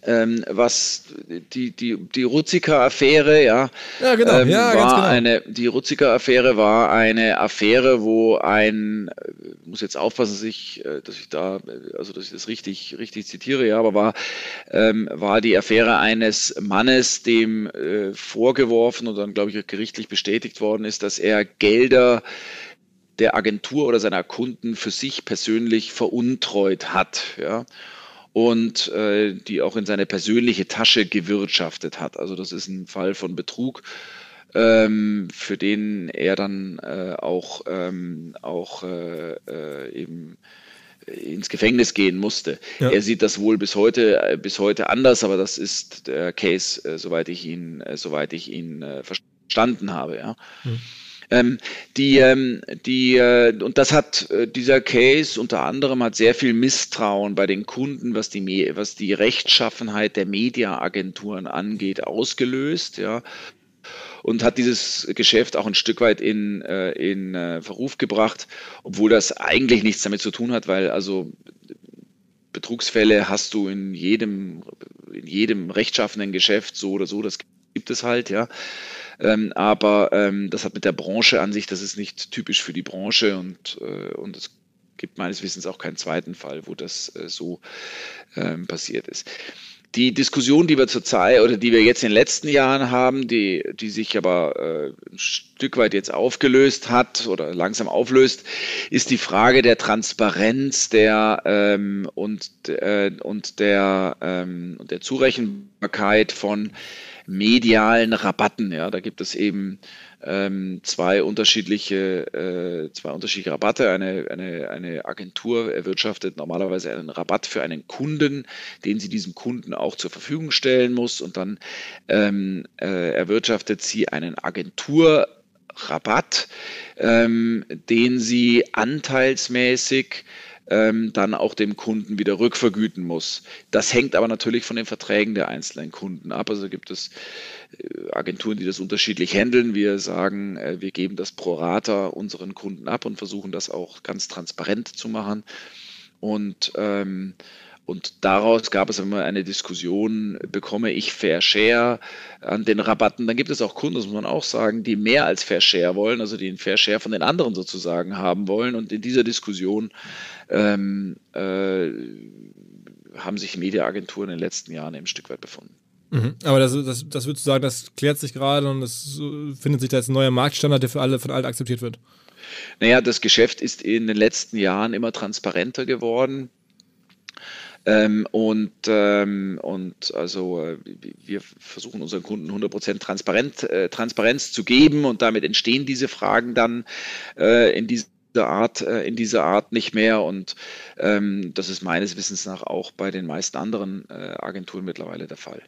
ähm, was die, die, die Ruziker-Affäre, ja, ja, genau. Ähm, ja, war genau. eine, die Ruziker-Affäre war eine Affäre, wo ein, ich muss jetzt aufpassen, dass ich, äh, dass ich da, also dass ich das richtig, richtig zitiere, ja, aber war, ähm, war die Affäre eines Mannes, dem äh, vorgeworfen und dann, glaube ich, gerichtlich bestätigt worden ist, dass er Gelder der Agentur oder seiner Kunden für sich persönlich veruntreut hat, ja und äh, die auch in seine persönliche Tasche gewirtschaftet hat. Also das ist ein Fall von Betrug, ähm, für den er dann äh, auch, ähm, auch äh, äh eben ins Gefängnis gehen musste. Ja. Er sieht das wohl bis heute, äh, bis heute anders, aber das ist der Case, äh, soweit ich ihn, soweit ich ihn verstanden habe. Ja. Mhm. Ähm, die, ähm, die, äh, und das hat äh, dieser Case unter anderem hat sehr viel Misstrauen bei den Kunden, was die, was die Rechtschaffenheit der Mediaagenturen angeht, ausgelöst. Ja und hat dieses Geschäft auch ein Stück weit in, äh, in äh, Verruf gebracht, obwohl das eigentlich nichts damit zu tun hat, weil also Betrugsfälle hast du in jedem, in jedem rechtschaffenen Geschäft so oder so, das gibt es halt, ja. Ähm, aber ähm, das hat mit der Branche an sich, das ist nicht typisch für die Branche und, äh, und es gibt meines Wissens auch keinen zweiten Fall, wo das äh, so ähm, passiert ist. Die Diskussion, die wir zurzeit oder die wir jetzt in den letzten Jahren haben, die, die sich aber äh, ein Stück weit jetzt aufgelöst hat oder langsam auflöst, ist die Frage der Transparenz der, ähm, und, äh, und, der, ähm, und der Zurechenbarkeit von medialen Rabatten. Ja, da gibt es eben ähm, zwei unterschiedliche, äh, zwei unterschiedliche Rabatte. Eine, eine, eine Agentur erwirtschaftet normalerweise einen Rabatt für einen Kunden, den sie diesem Kunden auch zur Verfügung stellen muss. Und dann ähm, äh, erwirtschaftet sie einen Agenturrabatt, ähm, den sie anteilsmäßig ähm, dann auch dem Kunden wieder rückvergüten muss. Das hängt aber natürlich von den Verträgen der einzelnen Kunden ab. Also gibt es äh, Agenturen, die das unterschiedlich handeln. Wir sagen, äh, wir geben das pro Rata unseren Kunden ab und versuchen das auch ganz transparent zu machen. Und ähm, und daraus gab es immer eine Diskussion, bekomme ich Fair Share an den Rabatten? Dann gibt es auch Kunden, das muss man auch sagen, die mehr als Fair Share wollen, also die einen Fair Share von den anderen sozusagen haben wollen. Und in dieser Diskussion ähm, äh, haben sich Mediaagenturen in den letzten Jahren ein Stück weit befunden. Mhm. Aber das, das, das würdest du sagen, das klärt sich gerade und es findet sich da jetzt ein neuer Marktstandard, der für alle von allen akzeptiert wird? Naja, das Geschäft ist in den letzten Jahren immer transparenter geworden. Ähm, und, ähm, und also äh, wir versuchen unseren Kunden 100% Transparent, äh, Transparenz zu geben und damit entstehen diese Fragen dann äh, in dieser Art, äh, in dieser Art nicht mehr. Und ähm, das ist meines Wissens nach auch bei den meisten anderen äh, Agenturen mittlerweile der Fall.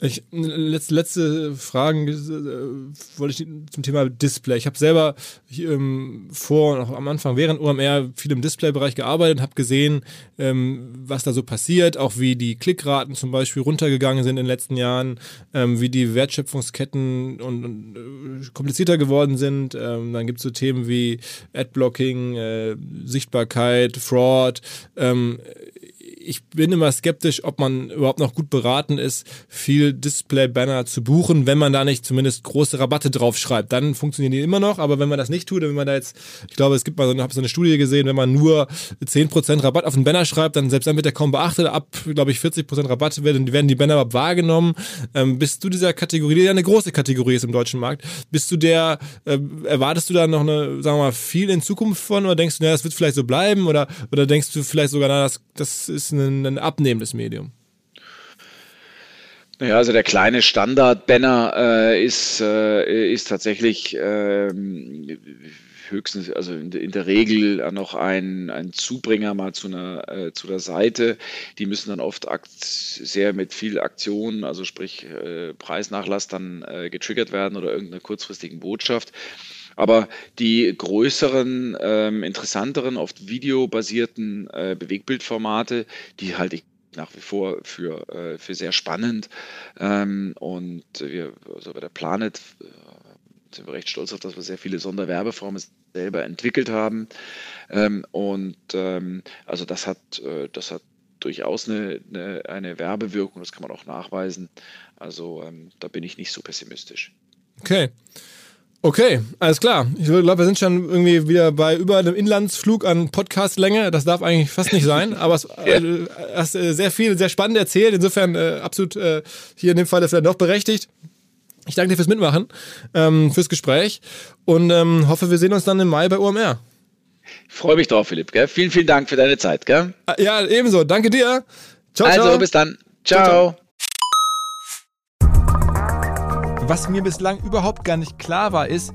Ich, letzte, letzte Fragen äh, wollte ich zum Thema Display. Ich habe selber ähm, vor, noch am Anfang während OMR viel im Display-Bereich gearbeitet, habe gesehen, ähm, was da so passiert, auch wie die Klickraten zum Beispiel runtergegangen sind in den letzten Jahren, ähm, wie die Wertschöpfungsketten und, und äh, komplizierter geworden sind. Ähm, dann gibt es so Themen wie Adblocking, äh, Sichtbarkeit, Fraud. Ich bin immer skeptisch, ob man überhaupt noch gut beraten ist, viel Display-Banner zu buchen, wenn man da nicht zumindest große Rabatte draufschreibt. Dann funktionieren die immer noch, aber wenn man das nicht tut, wenn man da jetzt, ich glaube, es gibt mal so, habe so eine Studie gesehen, wenn man nur 10% Rabatt auf einen Banner schreibt, dann selbst dann wird der kaum beachtet, ab, glaube ich, 40% Rabatt werden, werden die Banner wahrgenommen. Ähm, bist du dieser Kategorie, die ja eine große Kategorie ist im deutschen Markt, bist du der, äh, erwartest du da noch eine, sagen wir mal, viel in Zukunft von oder denkst du, naja, das wird vielleicht so bleiben oder, oder denkst du vielleicht sogar, na, das, das ist ein, ein abnehmendes Medium? Naja, also der kleine Standard-Banner äh, ist, äh, ist tatsächlich, äh, höchstens, also in, in, der Regel noch ein, ein Zubringer mal zu einer äh, zu der Seite. Die müssen dann oft sehr mit viel Aktion, also sprich äh, Preisnachlass dann äh, getriggert werden oder irgendeiner kurzfristigen Botschaft. Aber die größeren, ähm, interessanteren, oft videobasierten äh, Bewegbildformate, die halte ich nach wie vor für, äh, für sehr spannend. Ähm, und wir, also bei der Planet äh, sind wir recht stolz auf, dass wir sehr viele Sonderwerbeformen selber entwickelt haben. Ähm, und ähm, also das hat, äh, das hat durchaus eine, eine, eine, Werbewirkung, das kann man auch nachweisen. Also ähm, da bin ich nicht so pessimistisch. Okay. Okay, alles klar. Ich glaube, wir sind schon irgendwie wieder bei über einem Inlandsflug an Podcastlänge. Das darf eigentlich fast nicht sein, aber es ja. äh, hast äh, sehr viel, sehr spannend erzählt. Insofern äh, absolut äh, hier in dem Fall vielleicht noch berechtigt. Ich danke dir fürs Mitmachen, ähm, fürs Gespräch und ähm, hoffe, wir sehen uns dann im Mai bei OMR. Ich freue mich drauf, Philipp. Gell? Vielen, vielen Dank für deine Zeit. Gell? Ah, ja, ebenso. Danke dir. Ciao, also, ciao. bis dann. ciao. ciao. ciao. Was mir bislang überhaupt gar nicht klar war, ist,